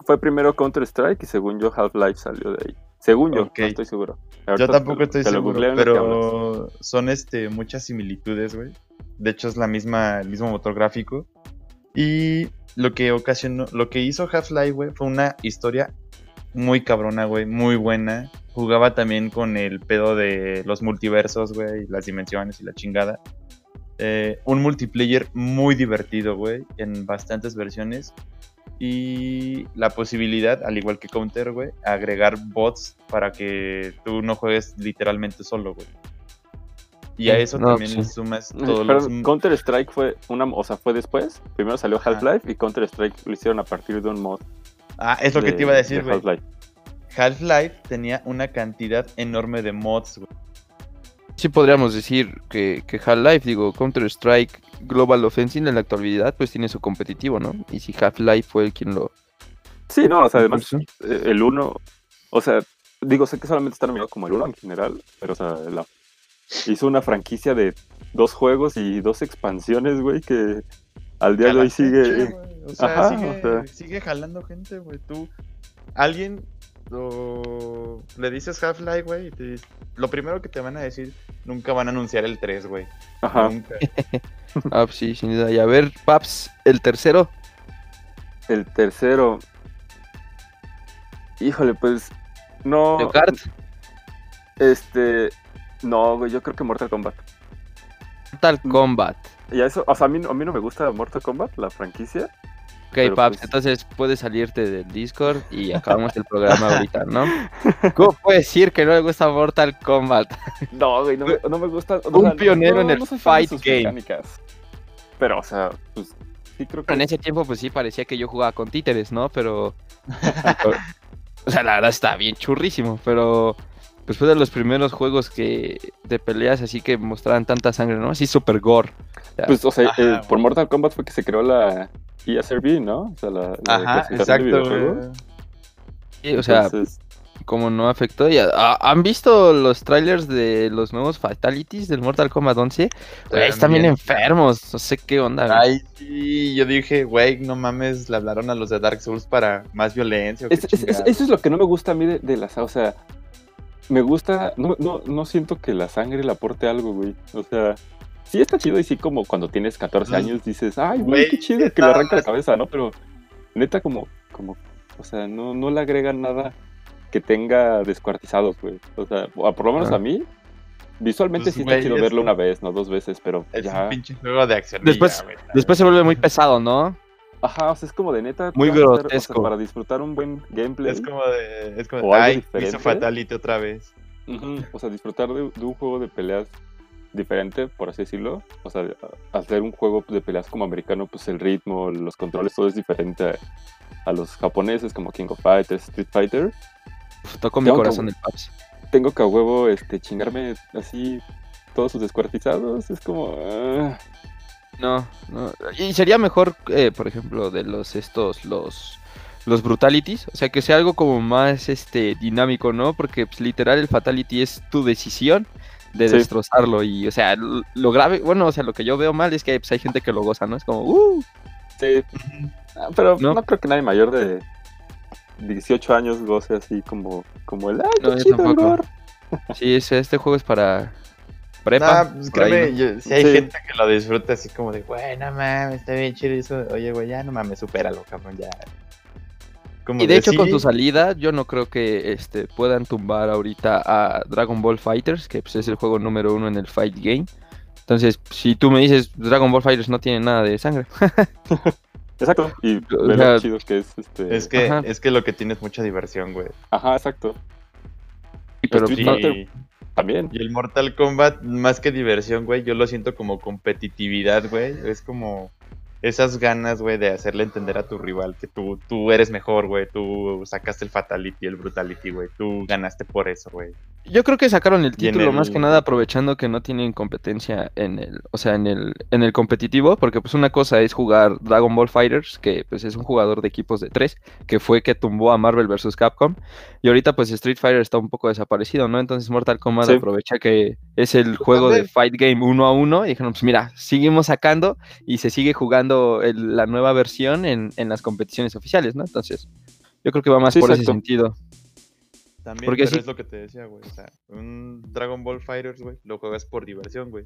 Fue primero Counter-Strike y según yo Half-Life salió de ahí. Según yo, no estoy seguro. yo tampoco estoy seguro, pero son este, muchas similitudes, güey. De hecho es la misma, el mismo motor gráfico. Y lo que ocasionó, lo que hizo Half-Life, fue una historia muy cabrona, güey, muy buena. Jugaba también con el pedo de los multiversos, güey, las dimensiones y la chingada. Eh, un multiplayer muy divertido, güey, en bastantes versiones. Y la posibilidad, al igual que Counter, güey, agregar bots para que tú no juegues literalmente solo, güey. Y a eso también le sumas todo los... Counter Strike fue una, o sea, fue después. Primero salió Half-Life y Counter Strike lo hicieron a partir de un mod Ah, es lo que te iba a decir, güey. Half-Life. Tenía una cantidad enorme de mods, güey. Sí podríamos decir que, que Half-Life, digo, Counter-Strike Global Offensive en la actualidad pues tiene su competitivo, ¿no? Y si Half-Life fue el quien lo... Sí, no, o sea, además eh, el 1, o sea, digo, sé que solamente está nominado como el 1 en general, pero o sea, hizo una franquicia de dos juegos y dos expansiones, güey, que al día de hoy sigue. o, sea, sigue, sigue jalando gente, güey. Tú, alguien le dices Half-Life, güey, y te lo primero que te van a decir, nunca van a anunciar el 3, güey. Ajá. Nunca. ah, sí, sin duda. Y a ver, Paps, el tercero. El tercero. Híjole, pues. No. Este. No, güey, yo creo que Mortal Kombat. Mortal Kombat. Y eso, o sea, a mí, a mí no me gusta Mortal Kombat, la franquicia. Ok, Paps, pues entonces puedes salirte del Discord y acabamos el programa ahorita, ¿no? ¿Cómo puedes decir que no le gusta Mortal Kombat? No, güey, no, no me gusta. Un pionero en el fight game. Pero, o sea, pues sí creo que. En ese tiempo, pues sí parecía que yo jugaba con títeres, ¿no? Pero. O sea, la verdad está bien churrísimo, pero pues fue de los primeros juegos que de peleas así que mostraban tanta sangre, ¿no? Así super gore. Pues, o sea, eh, por Mortal Kombat fue que se creó la ESRB, ¿no? O sea, la, Ajá, exacto. Sí, o sea, como no afectó. Ah, ¿Han visto los trailers de los nuevos Fatalities del Mortal Kombat 11? están bien enfermos, no sé qué onda. Ay, sí, yo dije, güey, no mames, le hablaron a los de Dark Souls para más violencia. eso es lo que no me gusta a mí de, de las, o sea, me gusta, no, no, no siento que la sangre le aporte algo, güey. O sea, sí está chido y sí como cuando tienes 14 años dices, ay, güey, qué chido que le arranca la cabeza, ¿no? Pero neta como, como, o sea, no, no le agregan nada que tenga descuartizados, güey. O sea, por lo menos a mí, visualmente pues, sí está chido verlo una vez, no dos veces, pero es un pinche juego de acción. Después, después se vuelve muy pesado, ¿no? Ajá, o sea, es como de neta. Muy grotesco. para disfrutar un buen gameplay. Es como de. Es como de. Ay, hizo Fatality otra vez. O sea, disfrutar de, un juego de peleas diferente, por así decirlo. O sea, hacer un juego de peleas como americano, pues el ritmo, los controles, todo es diferente a, los japoneses, como King of Fighters, Street Fighter. toco mi corazón el Paps. Tengo que a huevo este, chingarme así todos sus descuartizados. Es como. Ah, no, no. Y sería mejor, eh, por ejemplo, de los estos, los los brutalities, o sea, que sea algo como más este dinámico, ¿no? Porque pues, literal el fatality es tu decisión de destrozarlo y, o sea, lo, grave, bueno, o sea, lo que yo veo mal es que pues, hay gente que lo goza, ¿no? Es como, uh. Sí. Ah, pero ¿No? creo que nadie mayor de 18 años goce así como, como el, ay, no, chido, Sí, este juego es para prepa. No, pues créeme, si hay gente que lo disfruta así como de, güey, no mames, está bien chido eso. Oye, güey, ya no mames, supéralo, cabrón, ya. y de, hecho, con tu salida, yo no creo que este, puedan tumbar ahorita a Dragon Ball Fighters, que pues, es el juego número uno en el Fight Game. Entonces, si tú me dices Dragon Ball Fighters no tiene nada de sangre. exacto. Y lo chido que es este. Es que, es que lo que tiene es mucha diversión, güey. Ajá, exacto. Y pero sí. También. Y el Mortal Kombat, más que diversión, güey, yo lo siento como competitividad, güey. Es como esas ganas, güey, de hacerle entender a tu rival que tú, tú eres mejor, güey. Tú sacaste el Fatality, el Brutality, güey. Tú ganaste por eso, güey. Yo creo que sacaron el título más que nada aprovechando que no tienen competencia en el, o sea, en el, en el competitivo, porque pues una cosa es jugar Dragon Ball Fighters, que pues es un jugador de equipos de tres, que fue que tumbó a Marvel vs. Capcom, y ahorita pues Street Fighter está un poco desaparecido, ¿no? Entonces Mortal Kombat aprovecha que es el juego de Fight Game uno a uno, y dijeron, pues mira, seguimos sacando y se sigue jugando la nueva versión en, las competiciones oficiales, ¿no? Entonces, yo creo que va más por ese sentido. También, Porque es lo que te decía, güey. O sea, un Dragon Ball Fighters, güey, lo juegas por diversión, güey.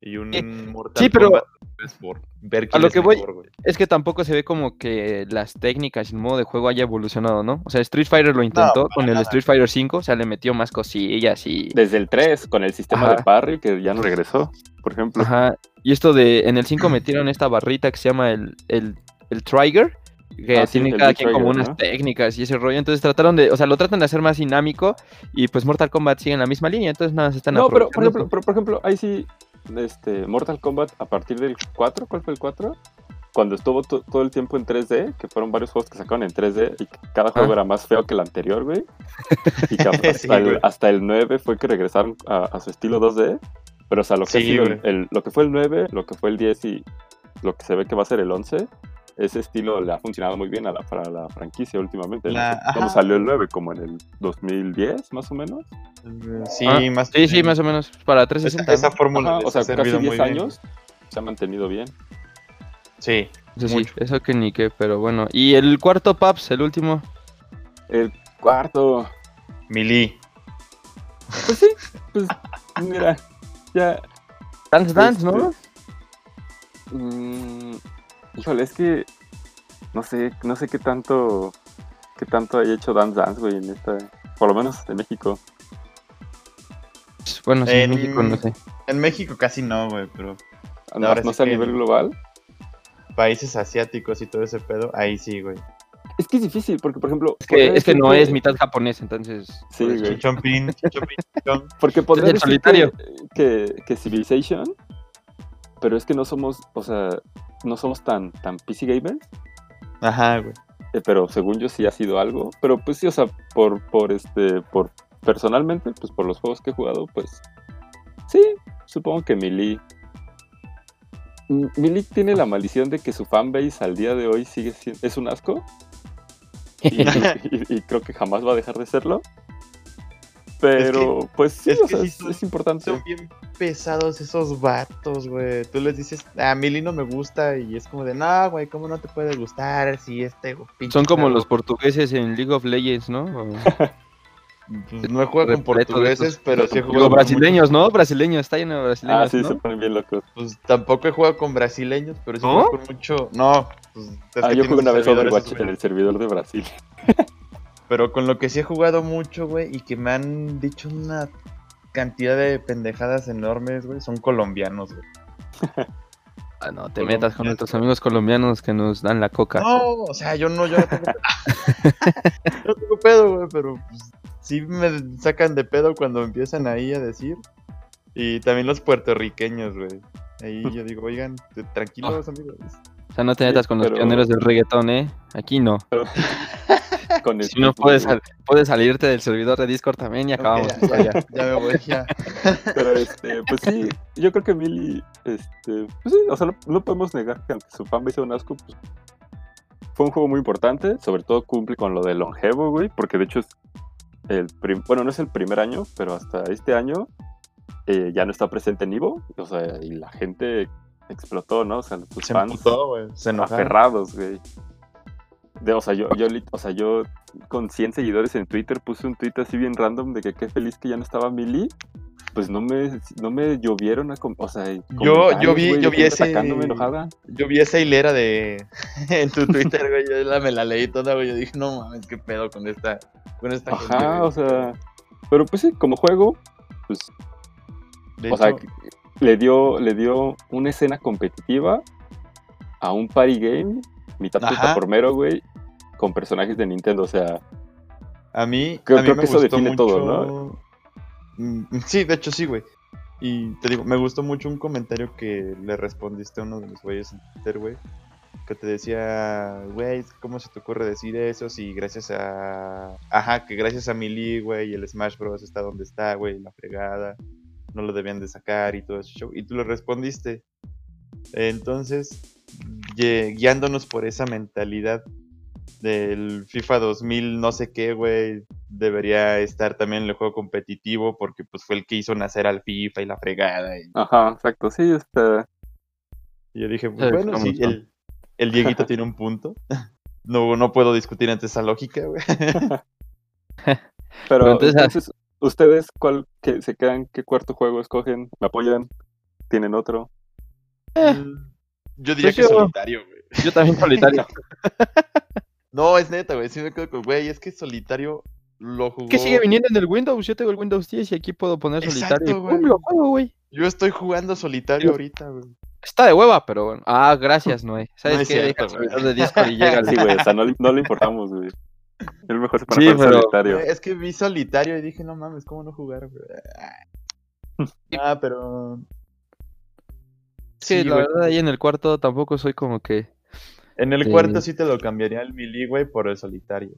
Y un eh, Mortal sí, pero es por ver a lo que voy es que tampoco se ve como que las técnicas y el modo de juego haya evolucionado, ¿no? O sea, Street Fighter lo intentó con el Street Fighter 5, o sea, le metió más cosillas y desde el 3 con el sistema de parry que ya no regresó, por ejemplo. Ajá. Y esto de en el 5 metieron esta barrita que se llama el el, el trigger que ah, tiene cada quien como unas técnicas y ese rollo. Entonces trataron de, o sea, lo tratan de hacer más dinámico y pues Mortal Kombat sigue en la misma línea, entonces nada, se están No, pero por ejemplo, por ejemplo, ahí sí este, Mortal Kombat a partir del 4, ¿cuál fue el 4? Cuando estuvo todo el tiempo en 3D, que fueron varios juegos que sacaron en 3D y cada juego ah. era más feo que el anterior, güey. Y que hasta, el, 9 fue que regresaron a, su estilo 2D. Pero, o sea, lo que, lo que fue el 9, lo que fue el 10 y lo que se ve que va a ser el 11, ese estilo le ha funcionado muy bien a la, para la franquicia últimamente. Cuando salió el 9, como en el 2010, más o menos. Sí, ah, más, sí, sí, más o menos. Para 360. Esa, fórmula. o sea, casi 10 años se ha mantenido bien. Sí. Eso sí, eso que ni qué, pero bueno. ¿Y el cuarto Paps, el último? El cuarto. Mili. Pues sí, pues mira, ya. Dance Dance, ¿no? Este, mmm, Híjole, es que no sé, no sé qué tanto qué tanto hay hecho Dance Dance, güey, en esta, por lo menos en México. Bueno, sí, en, México no sé. En México casi no, güey, pero no, no sé a nivel global. Países asiáticos y todo ese pedo, ahí sí, güey. Es que es difícil, porque por ejemplo. Es que, es que no es mitad japonés, entonces. Sí, güey. Chichompin, Porque podría decir solitario. Que, que, que, Civilization, pero es que no somos, o sea, no somos tan, tan PC gamers. Ajá, güey. eh, pero según yo sí ha sido algo. Pero pues sí, o sea, por, por este, por personalmente, pues por los juegos que he jugado, pues sí, supongo que Mili. Mili tiene la maldición de que su fanbase al día de hoy sigue siendo, es un asco. y, creo que jamás va a dejar de serlo. Pero, pues sí, o sea, es, importante. Son bien pesados esos vatos, güey. Tú les dices, a Mili no me gusta, y es como de, no, güey, ¿cómo no te puede gustar si este Son como los portugueses en League of Legends, ¿no? Pues no he jugado con portugueses, pero sí he jugado. brasileños, ¿no? Brasileños, está lleno de brasileños. Ah, sí, se ponen bien locos. Pues tampoco he jugado con brasileños, pero sí he jugado con mucho. No, pues. ah, yo jugué una vez Overwatch en el servidor de Brasil. Pero con lo que sí he jugado mucho, güey, y que me han dicho una cantidad de pendejadas enormes, güey, son colombianos, güey. Ah, no, te metas con nuestros amigos colombianos que nos dan la coca. No, o sea, yo no, yo no tengo pedo. no tengo pedo, güey, pero pues, sí me sacan de pedo cuando empiezan ahí a decir. Y también los puertorriqueños, güey. Ahí yo digo, oigan, tranquilos, ah. amigos. O sea, no te metas con los pioneros del reggaetón, ¿eh? Aquí no. si no puedes, puedes salirte del servidor de Discord también y acabamos. ya, me voy, ya. Pero este, pues sí, yo creo que Millie, este, pues sí, o sea, no, podemos negar que aunque su fanbase sea un asco, pues fue un juego muy importante, sobre todo cumple con lo de longevo, güey, porque de hecho es el bueno, no es el primer año, pero hasta este año eh, ya no está presente en Ivo, o sea, y la gente explotó, ¿no? O sea, sus se fans se aferrados, güey o sea, yo, yo, o sea, yo con 100 seguidores en Twitter puse un tweet así bien random de que qué feliz que ya no estaba Mili. Pues no me, no me llovieron, a, o sea, yo, yo vi, yo vi ese, yo vi esa hilera de en tu Twitter, güey, yo la, me la leí toda, güey, yo dije, no mames, qué pedo con esta, con esta Ajá, o sea, pero pues sí, como juego, pues, o sea, le dio, le dio una escena competitiva a un party game mitad puta por mero, güey, con personajes de Nintendo, o sea. A mí, creo, a mí que eso define todo, ¿no? Mm, sí, de hecho sí, güey. Y te digo, me gustó mucho un comentario que le respondiste a uno de los güeyes en Twitter, güey. Que te decía, güey, ¿cómo se te ocurre decir eso? Si gracias a. Ajá, que gracias a Melee, güey, el Smash Bros. está donde está, güey, la fregada. No lo debían de sacar y todo ese show. Y tú le respondiste. Entonces, guiándonos por esa mentalidad del FIFA 2000, no sé qué, güey, debería estar también en el juego competitivo porque pues fue el que hizo nacer al FIFA y la fregada. Ajá, exacto, sí, este... Y yo dije, pues, bueno, sí, el, el Dieguito tiene un punto. No, no puedo discutir ante esa lógica, güey. Pero, entonces, ¿ustedes cuál que se quedan? ¿Qué cuarto juego escogen? ¿Me apoyan? ¿Tienen otro? Eh. Mm. Yo diría que solitario, güey. Yo también solitario. no, es neta, güey. Sí me quedo con, güey, es que solitario lo jugó. ¿Qué sigue viniendo en el Windows? Yo tengo el Windows 10 y aquí puedo poner solitario. Güey. lo juego, güey? Yo estoy jugando solitario ahorita, güey. Está de hueva, pero bueno. Ah, gracias, Noé. ¿Sabes qué? Deja el de Discord y llega Sí, güey, o sea, no, no le importamos, güey. Es mejor sí, pero... solitario. Es que vi solitario y dije, no mames, ¿cómo no jugar? Ah, pero Sí, la verdad, ahí en el cuarto tampoco soy como que. En el cuarto sí te lo cambiaría el Mili, güey, por el solitario.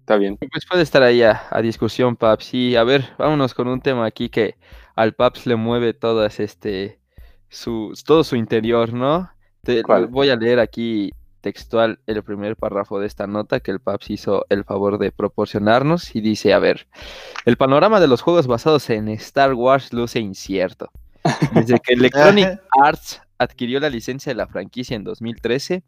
Está bien. Pues puede estar ahí a, discusión, Paps. Y a ver, vámonos con un tema aquí que al Paps le mueve todas este su todo su interior, ¿no? Te, voy a leer aquí textual el primer párrafo de esta nota que el Paps hizo el favor de proporcionarnos y dice, a ver, el panorama de los juegos basados en Star Wars luce incierto. Desde que Electronic Arts adquirió la licencia de la franquicia en 2013,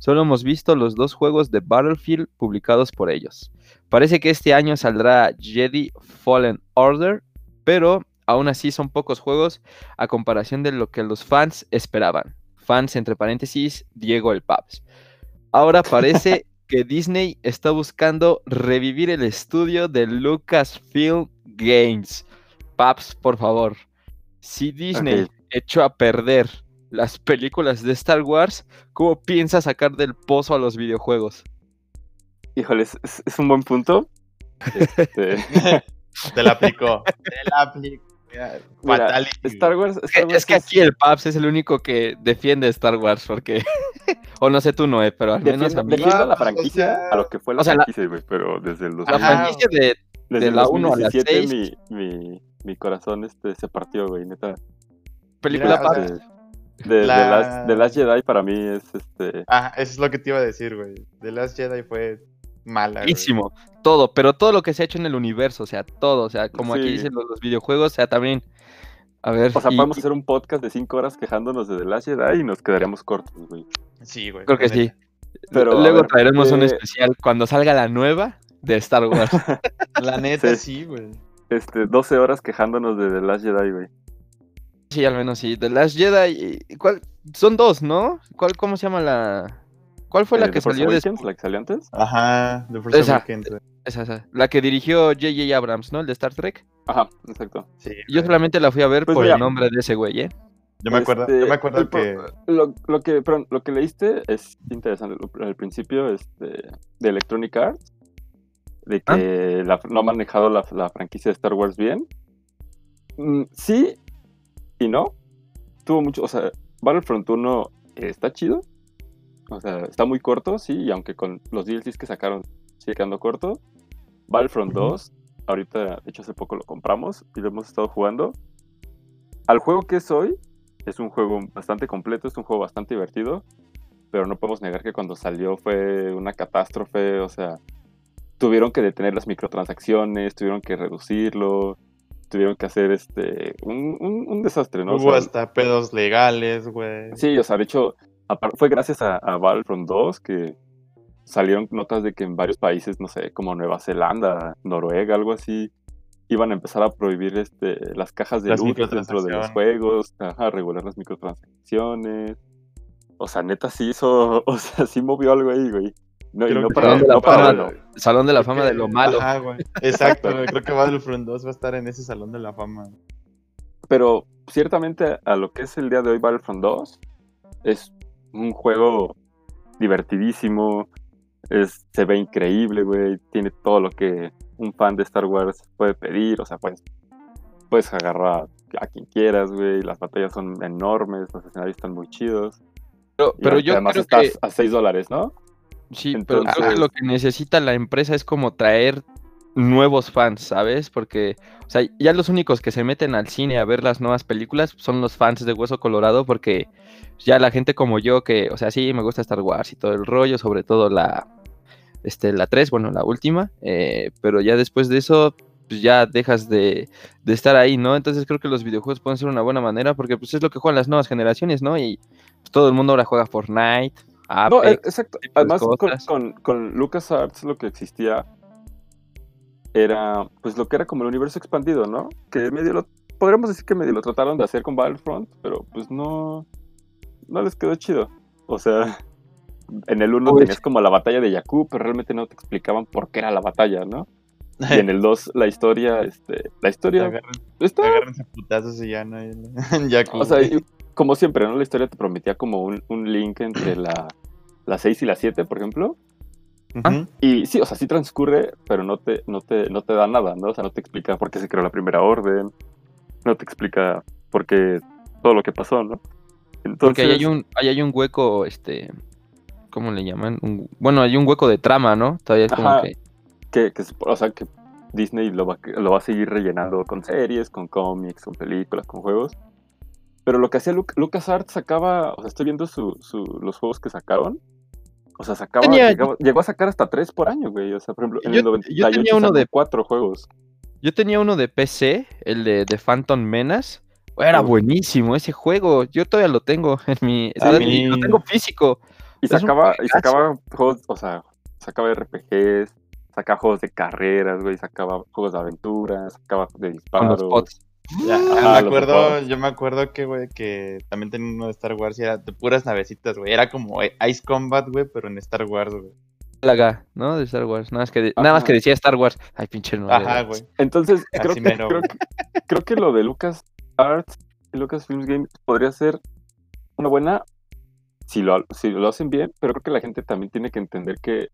solo hemos visto los dos juegos de Battlefield publicados por ellos. Parece que este año saldrá Jedi Fallen Order, pero aún así son pocos juegos a comparación de lo que los fans esperaban. Fans entre paréntesis, Diego el Paps. Ahora parece que Disney está buscando revivir el estudio de Lucasfilm Games. Paps, por favor. Si Disney echó a perder las películas de Star Wars, ¿cómo piensa sacar del pozo a los videojuegos? Híjole, es, un buen punto. Este, Te la aplicó. Te la aplicó. Star Wars, es, que, aquí el Paps es el único que defiende Star Wars porque o no sé tú, Noé, pero al menos a mí... Defiendo la franquicia a lo que fue la franquicia, güey, pero desde el La franquicia de, de la 1 a la 6... Mi, mi, mi corazón este, se partió, güey, neta. Película para... De, la... The, Last, Jedi para mí es este. Ah, eso es lo que te iba a decir, güey. The Last Jedi fue mala. Buenísimo. Todo, pero todo lo que se ha hecho en el universo, o sea, todo. O sea, como aquí dicen los, videojuegos, o sea, también. A ver. O sea, podemos hacer un podcast de 5 horas quejándonos de The Last Jedi y nos quedaríamos cortos, güey. Sí, güey. Creo que sí. Pero luego traeremos un especial cuando salga la nueva de Star Wars. la neta, sí, güey. este, 12 horas quejándonos de The Last Jedi, güey. Sí, al menos sí. The Last Jedi. ¿cuál? Son dos, ¿no? ¿Cuál, ¿Cómo se llama la.? ¿Cuál fue la eh, que salió después? ¿La que salió antes? Ajá, The Force esa, esa, esa, La que dirigió J.J. Abrams, ¿no? El de Star Trek. Ajá, exacto. Sí, yo solamente la fui a ver pues por el nombre de ese güey, ¿eh? Yo me acuerdo, yo me este, acuerdo que... Lo, lo, que... Perdón, lo que leíste es interesante. Al principio este, de Electronic Arts, de ah. que no ha manejado la, la, franquicia de Star Wars bien. Mm, sí, y no. Tuvo mucho, o sea, Battlefront 1 está chido. O sea, está muy corto, sí, y aunque con los DLCs que sacaron sigue quedando corto. Battlefront 2, ahorita, de hecho, hace poco lo compramos y lo hemos estado jugando. Al juego que es hoy, es un juego bastante completo, es un juego bastante divertido, pero no podemos negar que cuando salió fue una catástrofe, o sea, tuvieron que detener las microtransacciones, tuvieron que reducirlo, tuvieron que hacer este un, un, desastre, ¿no? Hubo hasta pedos legales, güey. Sí, o sea, de hecho, fue gracias a, a Battlefront 2 que salieron notas de que en varios países, no sé, como Nueva Zelanda, Noruega, algo así, iban a empezar a prohibir este, las cajas de luz dentro de los juegos, a regular las microtransacciones. O sea, neta sí hizo, o sea, sí movió algo ahí, güey. No, y no para, no para, Salón de la fama de lo malo. Ajá, güey. Exacto, güey. Creo que Battlefront 2 va a estar en ese salón de la fama. Pero ciertamente a lo que es el día de hoy Battlefront 2 es un juego divertidísimo, es, se ve increíble, güey, tiene todo lo que un fan de Star Wars puede pedir, o sea, pues puedes agarrar a quien quieras, güey, las batallas son enormes, los escenarios están muy chidos. Pero, pero yo además creo estás a 6 dólares, ¿no? Sí, pero creo que lo que necesita la empresa es como traer nuevos fans, ¿sabes? Porque, o sea, ya los únicos que se meten al cine a ver las nuevas películas son los fans de Hueso Colorado, porque ya la gente como yo, que, o sea, sí, me gusta Star Wars y todo el rollo, sobre todo la, este, la 3, bueno, la última, eh, pero ya después de eso, pues ya dejas de, de, estar ahí, ¿no? Entonces creo que los videojuegos pueden ser una buena manera, porque pues es lo que juegan las nuevas generaciones, ¿no? Y pues, todo el mundo ahora juega Fortnite, no, e, exacto. Además, con, con, LucasArts lo que existía era, pues lo que era como el universo expandido, ¿no? Que medio lo, podríamos decir que medio lo trataron de hacer con Battlefront, pero pues no, no les quedó chido. O sea, en el 1 tenías como la batalla de Jakku, pero realmente no te explicaban por qué era la batalla, ¿no? Y en el 2, la historia, este, la historia... Agarran, putazos y ya no hay... O sea, como siempre, ¿no? La historia te prometía como un, un link entre la, la 6 y la 7, por ejemplo. Y sí, o sea, sí transcurre, pero no te, no, te, no te da nada, ¿no? O sea, no te explica por qué se creó la primera orden, no te explica por qué todo lo que pasó, ¿no? Entonces... Porque ahí hay un, ahí hay un hueco, este, ¿cómo le llaman? bueno, hay un hueco de trama, ¿no? Todavía es como que... que... O sea, que Disney lo va, lo va a seguir rellenando con series, con cómics, con películas, con juegos. Pero lo que hacía LucasArts sacaba, o sea, estoy viendo su, los juegos que sacaron. O sea, sacaba, llegó a sacar hasta tres por año, güey. O sea, por ejemplo, en el 98 yo tenía uno de cuatro juegos. Yo tenía uno de PC, el de, de Phantom Menace. Era buenísimo ese juego. Yo todavía lo tengo en mi. Lo tengo físico. Y sacaba, y sacaba juegos, o sea, sacaba RPGs, sacaba juegos de carreras, güey, sacaba juegos de aventuras, sacaba de disparos. Ya, me acuerdo, yo me acuerdo que, güey, que también tenía uno de Star Wars y era de puras navecitas, güey. Era como Ice Combat, güey, pero en Star Wars, güey. Laga, ¿no? De Star Wars. Nada más que, nada más que decía Star Wars. Ay, pinche no. Ajá, güey. Entonces, creo que, creo, que, creo que lo de Lucas Arts y Lucas Films Games podría ser una buena si lo, si lo hacen bien, pero creo que la gente también tiene que entender que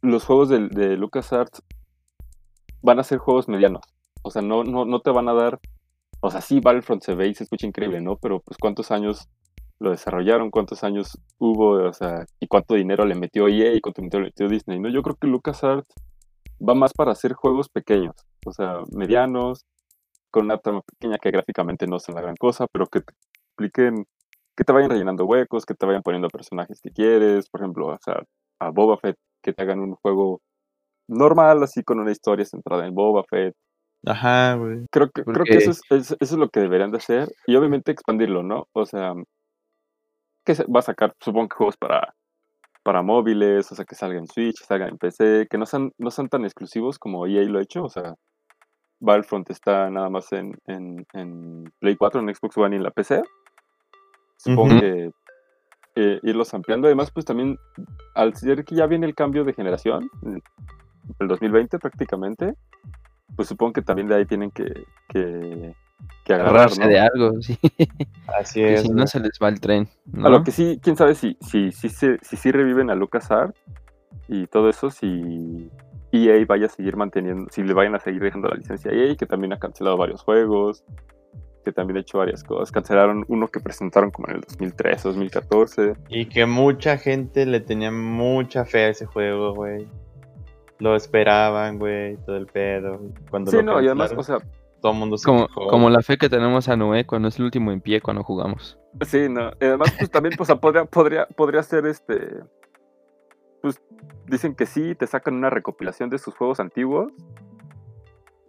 los juegos de, de LucasArts van a ser juegos medianos. O sea, no, no, no te van a dar. O sea, sí, Battlefront se ve y se escucha increíble, ¿no? Pero, pues, ¿cuántos años lo desarrollaron, cuántos años hubo, o sea, y cuánto dinero le metió EA y cuánto dinero le metió Disney, ¿no? Yo creo que LucasArts va más para hacer juegos pequeños, o sea, medianos, con una trama pequeña que gráficamente no son la gran cosa, pero que te expliquen, que te vayan rellenando huecos, que te vayan poniendo personajes que quieres, por ejemplo, o sea, a Boba Fett, que te hagan un juego normal, así con una historia centrada en Boba Fett. Ajá, güey. Creo que, creo que eso, es, eso es lo que deberían de hacer y obviamente expandirlo, ¿no? O sea, que va a sacar, supongo que juegos para, para móviles, o sea, que salga en Switch, que salga en PC, que no sean, no sean tan exclusivos como EA lo ha hecho, o sea, Battlefront está nada más en, en, Play 4, en Xbox One y en la PC. Supongo que eh, irlos ampliando. Además, pues también, al ser que ya viene el cambio de generación, el 2020 prácticamente, pues supongo que también de ahí tienen que, que que agarrarse de algo, sí. Así es. si no se les va el tren. A lo que sí, quién sabe si, si, si, si, si, reviven a LucasArts y todo eso, si EA vaya a seguir manteniendo, si le vayan a seguir dejando la licencia a EA, que también ha cancelado varios juegos, que también ha hecho varias cosas. Cancelaron uno que presentaron como en el 2013, 2014. Y que mucha gente le tenía mucha fe a ese juego, güey. Lo esperaban, güey, todo el pedo. Cuando sí, no, y además, o sea, todo el mundo se como, como la fe que tenemos a Noé cuando es el último en pie cuando jugamos. Sí, no. Además, pues también, pues, podría, podría, podría ser este. Pues dicen que sí, te sacan una recopilación de sus juegos antiguos.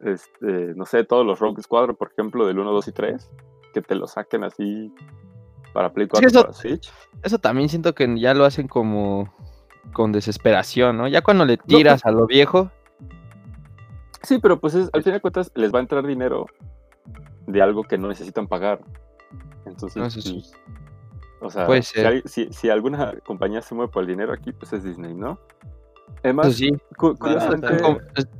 Este, no sé, todos los Rogue Squadron, por ejemplo, del 1, 2 y 3. Que te lo saquen así para Play 4 eso, para Switch. Eso también siento que ya lo hacen como con desesperación, ¿no? Ya cuando le tiras pues a lo viejo, Sí, pero pues al fin de cuentas les va a entrar dinero de algo que no necesitan pagar. Entonces, pues, o sea, si, alguna compañía se mueve por el dinero aquí, pues es Disney, ¿no? Además, pues sí.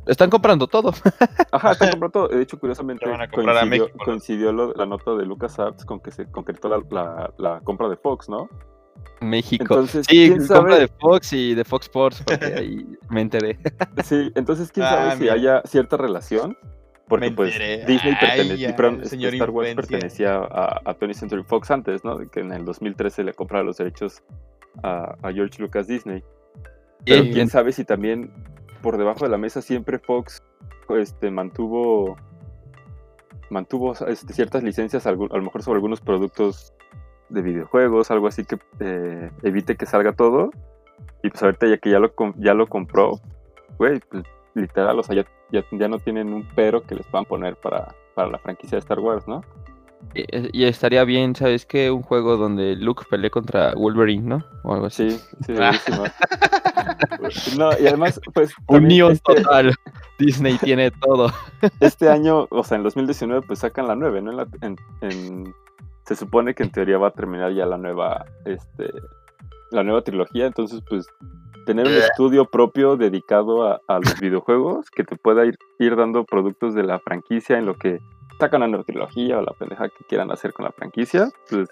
están, comprando todo. Ajá, están comprando todo. De hecho, curiosamente, coincidió, la nota de LucasArts con que se concretó la, la compra de Fox, ¿no? México. sí, compra de Fox y de Fox Sports, porque ahí me enteré. Sí, entonces quién sabe ah, si haya cierta relación. Porque pues Disney pertenecía, Star Wars pertenecía a, a 20th Century Fox antes, ¿no? Que en el 2013 le compraba los derechos a, George Lucas Disney. Pero quién sabe si también por debajo de la mesa siempre Fox este, mantuvo mantuvo este, ciertas licencias, a lo mejor sobre algunos productos de videojuegos, algo así que eh, evite que salga todo. Y pues ahorita ya que ya lo, ya lo compró, güey, pues literal, o sea, ya, ya, no tienen un pero que les puedan poner para, para la franquicia de Star Wars, ¿no? Y, estaría bien, ¿sabes qué? Un juego donde Luke pelee contra Wolverine, ¿no? O algo así. Sí, sí, no, y además, pues. Unión este total. Disney tiene todo. Este año, o sea, en 2019, pues sacan la 9, ¿no? en, se supone que en teoría va a terminar ya la nueva, este, la nueva trilogía, entonces pues tener un estudio propio dedicado a, los videojuegos que te pueda ir, ir dando productos de la franquicia en lo que sacan la nueva trilogía o la pendeja que quieran hacer con la franquicia, pues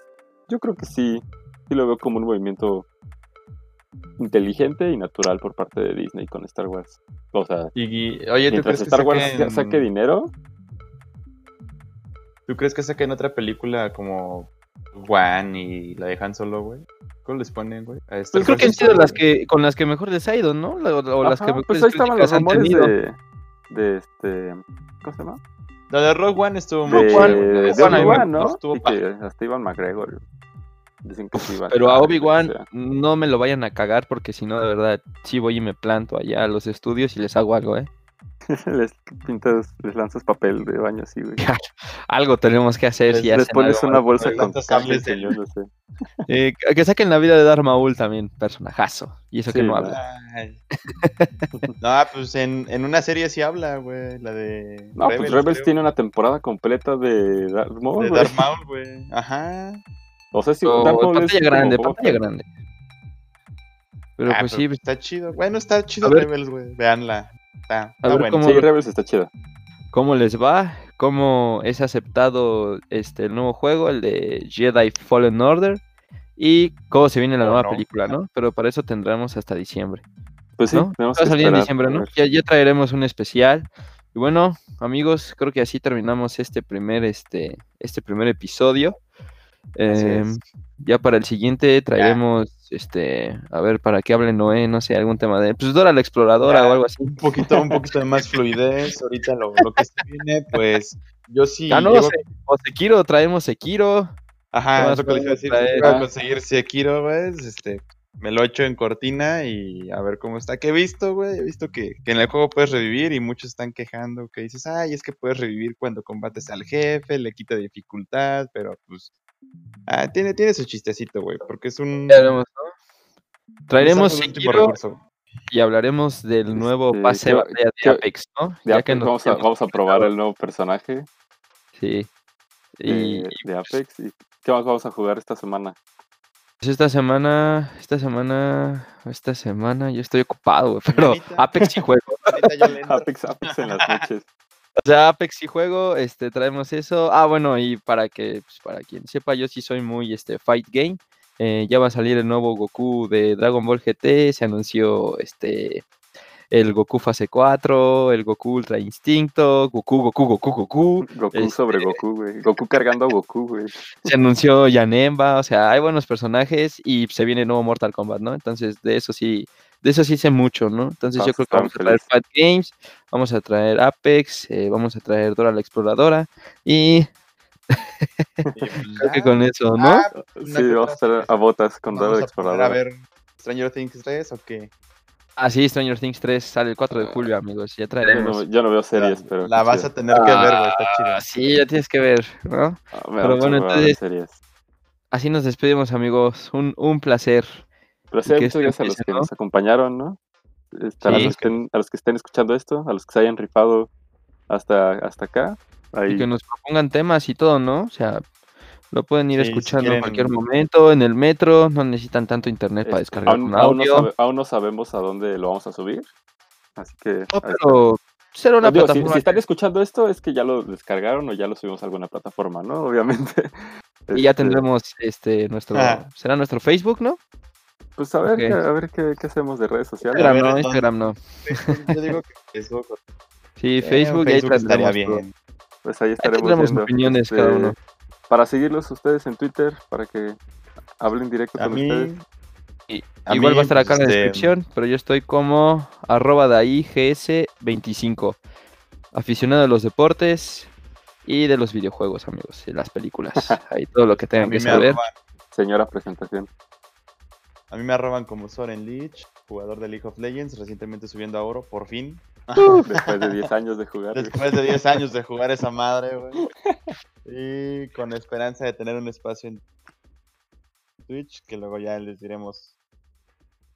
yo creo que sí, sí lo veo como un movimiento inteligente y natural por parte de Disney con Star Wars. O sea, y, oye, mientras Star Wars saque dinero, ¿Tú crees que saquen otra película como One y la dejan solo, güey? ¿Cómo les ponen, güey? Pues creo que han sido las que, con las que mejor les ha ido, ¿no? O, las que pues ahí estaban los rumores de, de este... ¿Cómo se llama? La de Rogue One estuvo muy buena. De, de Obi-Wan, ¿no? Estuvo y que hasta Ivan McGregor dicen que sí Pero a Obi-Wan no me lo vayan a cagar porque si no, de verdad, sí voy y me planto allá a los estudios y les hago algo, ¿eh? les pintas, les lanzas papel de baño así, güey. Algo tenemos que hacer. Les, les pones una bolsa con cables, yo no sé. Eh, que saquen la vida de Darth Maul también, personajazo. Y eso que no habla. no, pues en, en, una serie sí habla, güey. La de. No, pues Rebels tiene una temporada completa de Darth Maul. De Darth Maul, güey. Ajá. O sea, sí, Darth Maul pantalla grande, pantalla grande. Pero ah, pues sí. Está chido. Bueno, está chido Rebels, güey. Veanla. Está, bueno. Cómo, sí, Rebels está chido. ¿Cómo les va? ¿Cómo es aceptado este el nuevo juego, el de Jedi Fallen Order? Y cómo se viene la nueva película, ¿no? Pero para eso tendremos hasta diciembre. Pues sí, va a salir en diciembre, ¿no? Ya, ya, traeremos un especial. Y bueno, amigos, creo que así terminamos este primer, este, este primer episodio. Em, ya para el siguiente traeremos, este, a ver, para que hable Noé, no sé, algún tema de, pues Dora la exploradora o algo así. Un poquito, un poquito de más fluidez, ahorita lo, que se viene, pues yo sí. Ah, no, o Sekiro, traemos Sekiro. Ajá, eso que les iba a decir, si a conseguir Sekiro, pues, este, me lo echo en cortina y a ver cómo está. Que he visto, güey, he visto que, en el juego puedes revivir y muchos están quejando que dices, ay, es que puedes revivir cuando combates al jefe, le quita dificultad, pero pues ah, tiene, tiene su chistecito, güey, porque es un... Traeremos Sekiro y hablaremos del nuevo pase de Apex, ¿no? ya que vamos, a, vamos a probar el nuevo personaje. Sí. Y, de Apex. ¿Y qué más vamos a jugar esta semana? Pues esta semana, esta semana, esta semana yo estoy ocupado, güey, pero Apex y juego. Apex, Apex en las noches. O sea, Apex y juego, este, traemos eso. Ah, bueno, y para que, pues, para quien sepa, yo sí soy muy, este, fight game. Eh, ya va a salir el nuevo Goku de Dragon Ball GT, se anunció, este, el Goku fase 4, el Goku Ultra Instinto, Goku, Goku, Goku, Goku. Goku sobre este Goku, güey. Goku cargando a Goku, güey. Se anunció Yanemba, o sea, hay buenos personajes y se viene nuevo Mortal Kombat, ¿no? Entonces, de eso sí, de eso sí sé mucho, ¿no? Entonces yo creo que vamos a traer Fat Games, vamos a traer Apex, eh, vamos a traer Dora la Exploradora y pues creo que con eso, ¿no? Ah, sí, vamos a estar a botas con Dora la Exploradora. A ver, Stranger Things 3 o qué? Ah, sí, Stranger Things 3 sale el 4 de julio, amigos. Ya traeremos. Yo no, veo series, pero. La vas a tener que ver, güey. Está chido. Ah, sí, ya tienes que ver, ¿no? Ah, pero bueno, entonces. Así nos despedimos, amigos. Un, un placer. Muchas gracias a los que nos acompañaron, ¿no? Este, a, los que estén, a los que estén escuchando esto, a los que se hayan rifado hasta, hasta acá. Y que nos propongan temas y todo, ¿no? O sea, lo pueden ir escuchando en cualquier momento, en el metro, no necesitan tanto internet para descargar un audio. Aún no, sabemos a dónde lo vamos a subir, así que... No, pero será una plataforma. Si, están escuchando esto es que ya lo descargaron o ya lo subimos a alguna plataforma, ¿no? Obviamente. Y ya este tendremos este nuestro... Ah. ¿Será nuestro Facebook, no? Pues a ver, a ver qué, hacemos de redes sociales. Instagram no, Instagram no. Yo digo que Facebook. Sí, Facebook, ahí estaría bien. Pues ahí estaremos ahí opiniones cada este, uno para seguirlos ustedes en Twitter, para que hablen directo con ustedes. igual va a estar acá en la este, descripción, pero yo estoy como arroba de ahí gs25. Aficionado a los deportes y de los videojuegos, amigos, y las películas. Ahí todo lo que tengan que saber. Señora presentación. A mí me arroban como Soren Lich, jugador de League of Legends, recientemente subiendo a oro, por fin. Después de 10 años de jugar. Después de 10 años de jugar esa madre, güey. Y con esperanza de tener un espacio en Twitch, que luego ya les diremos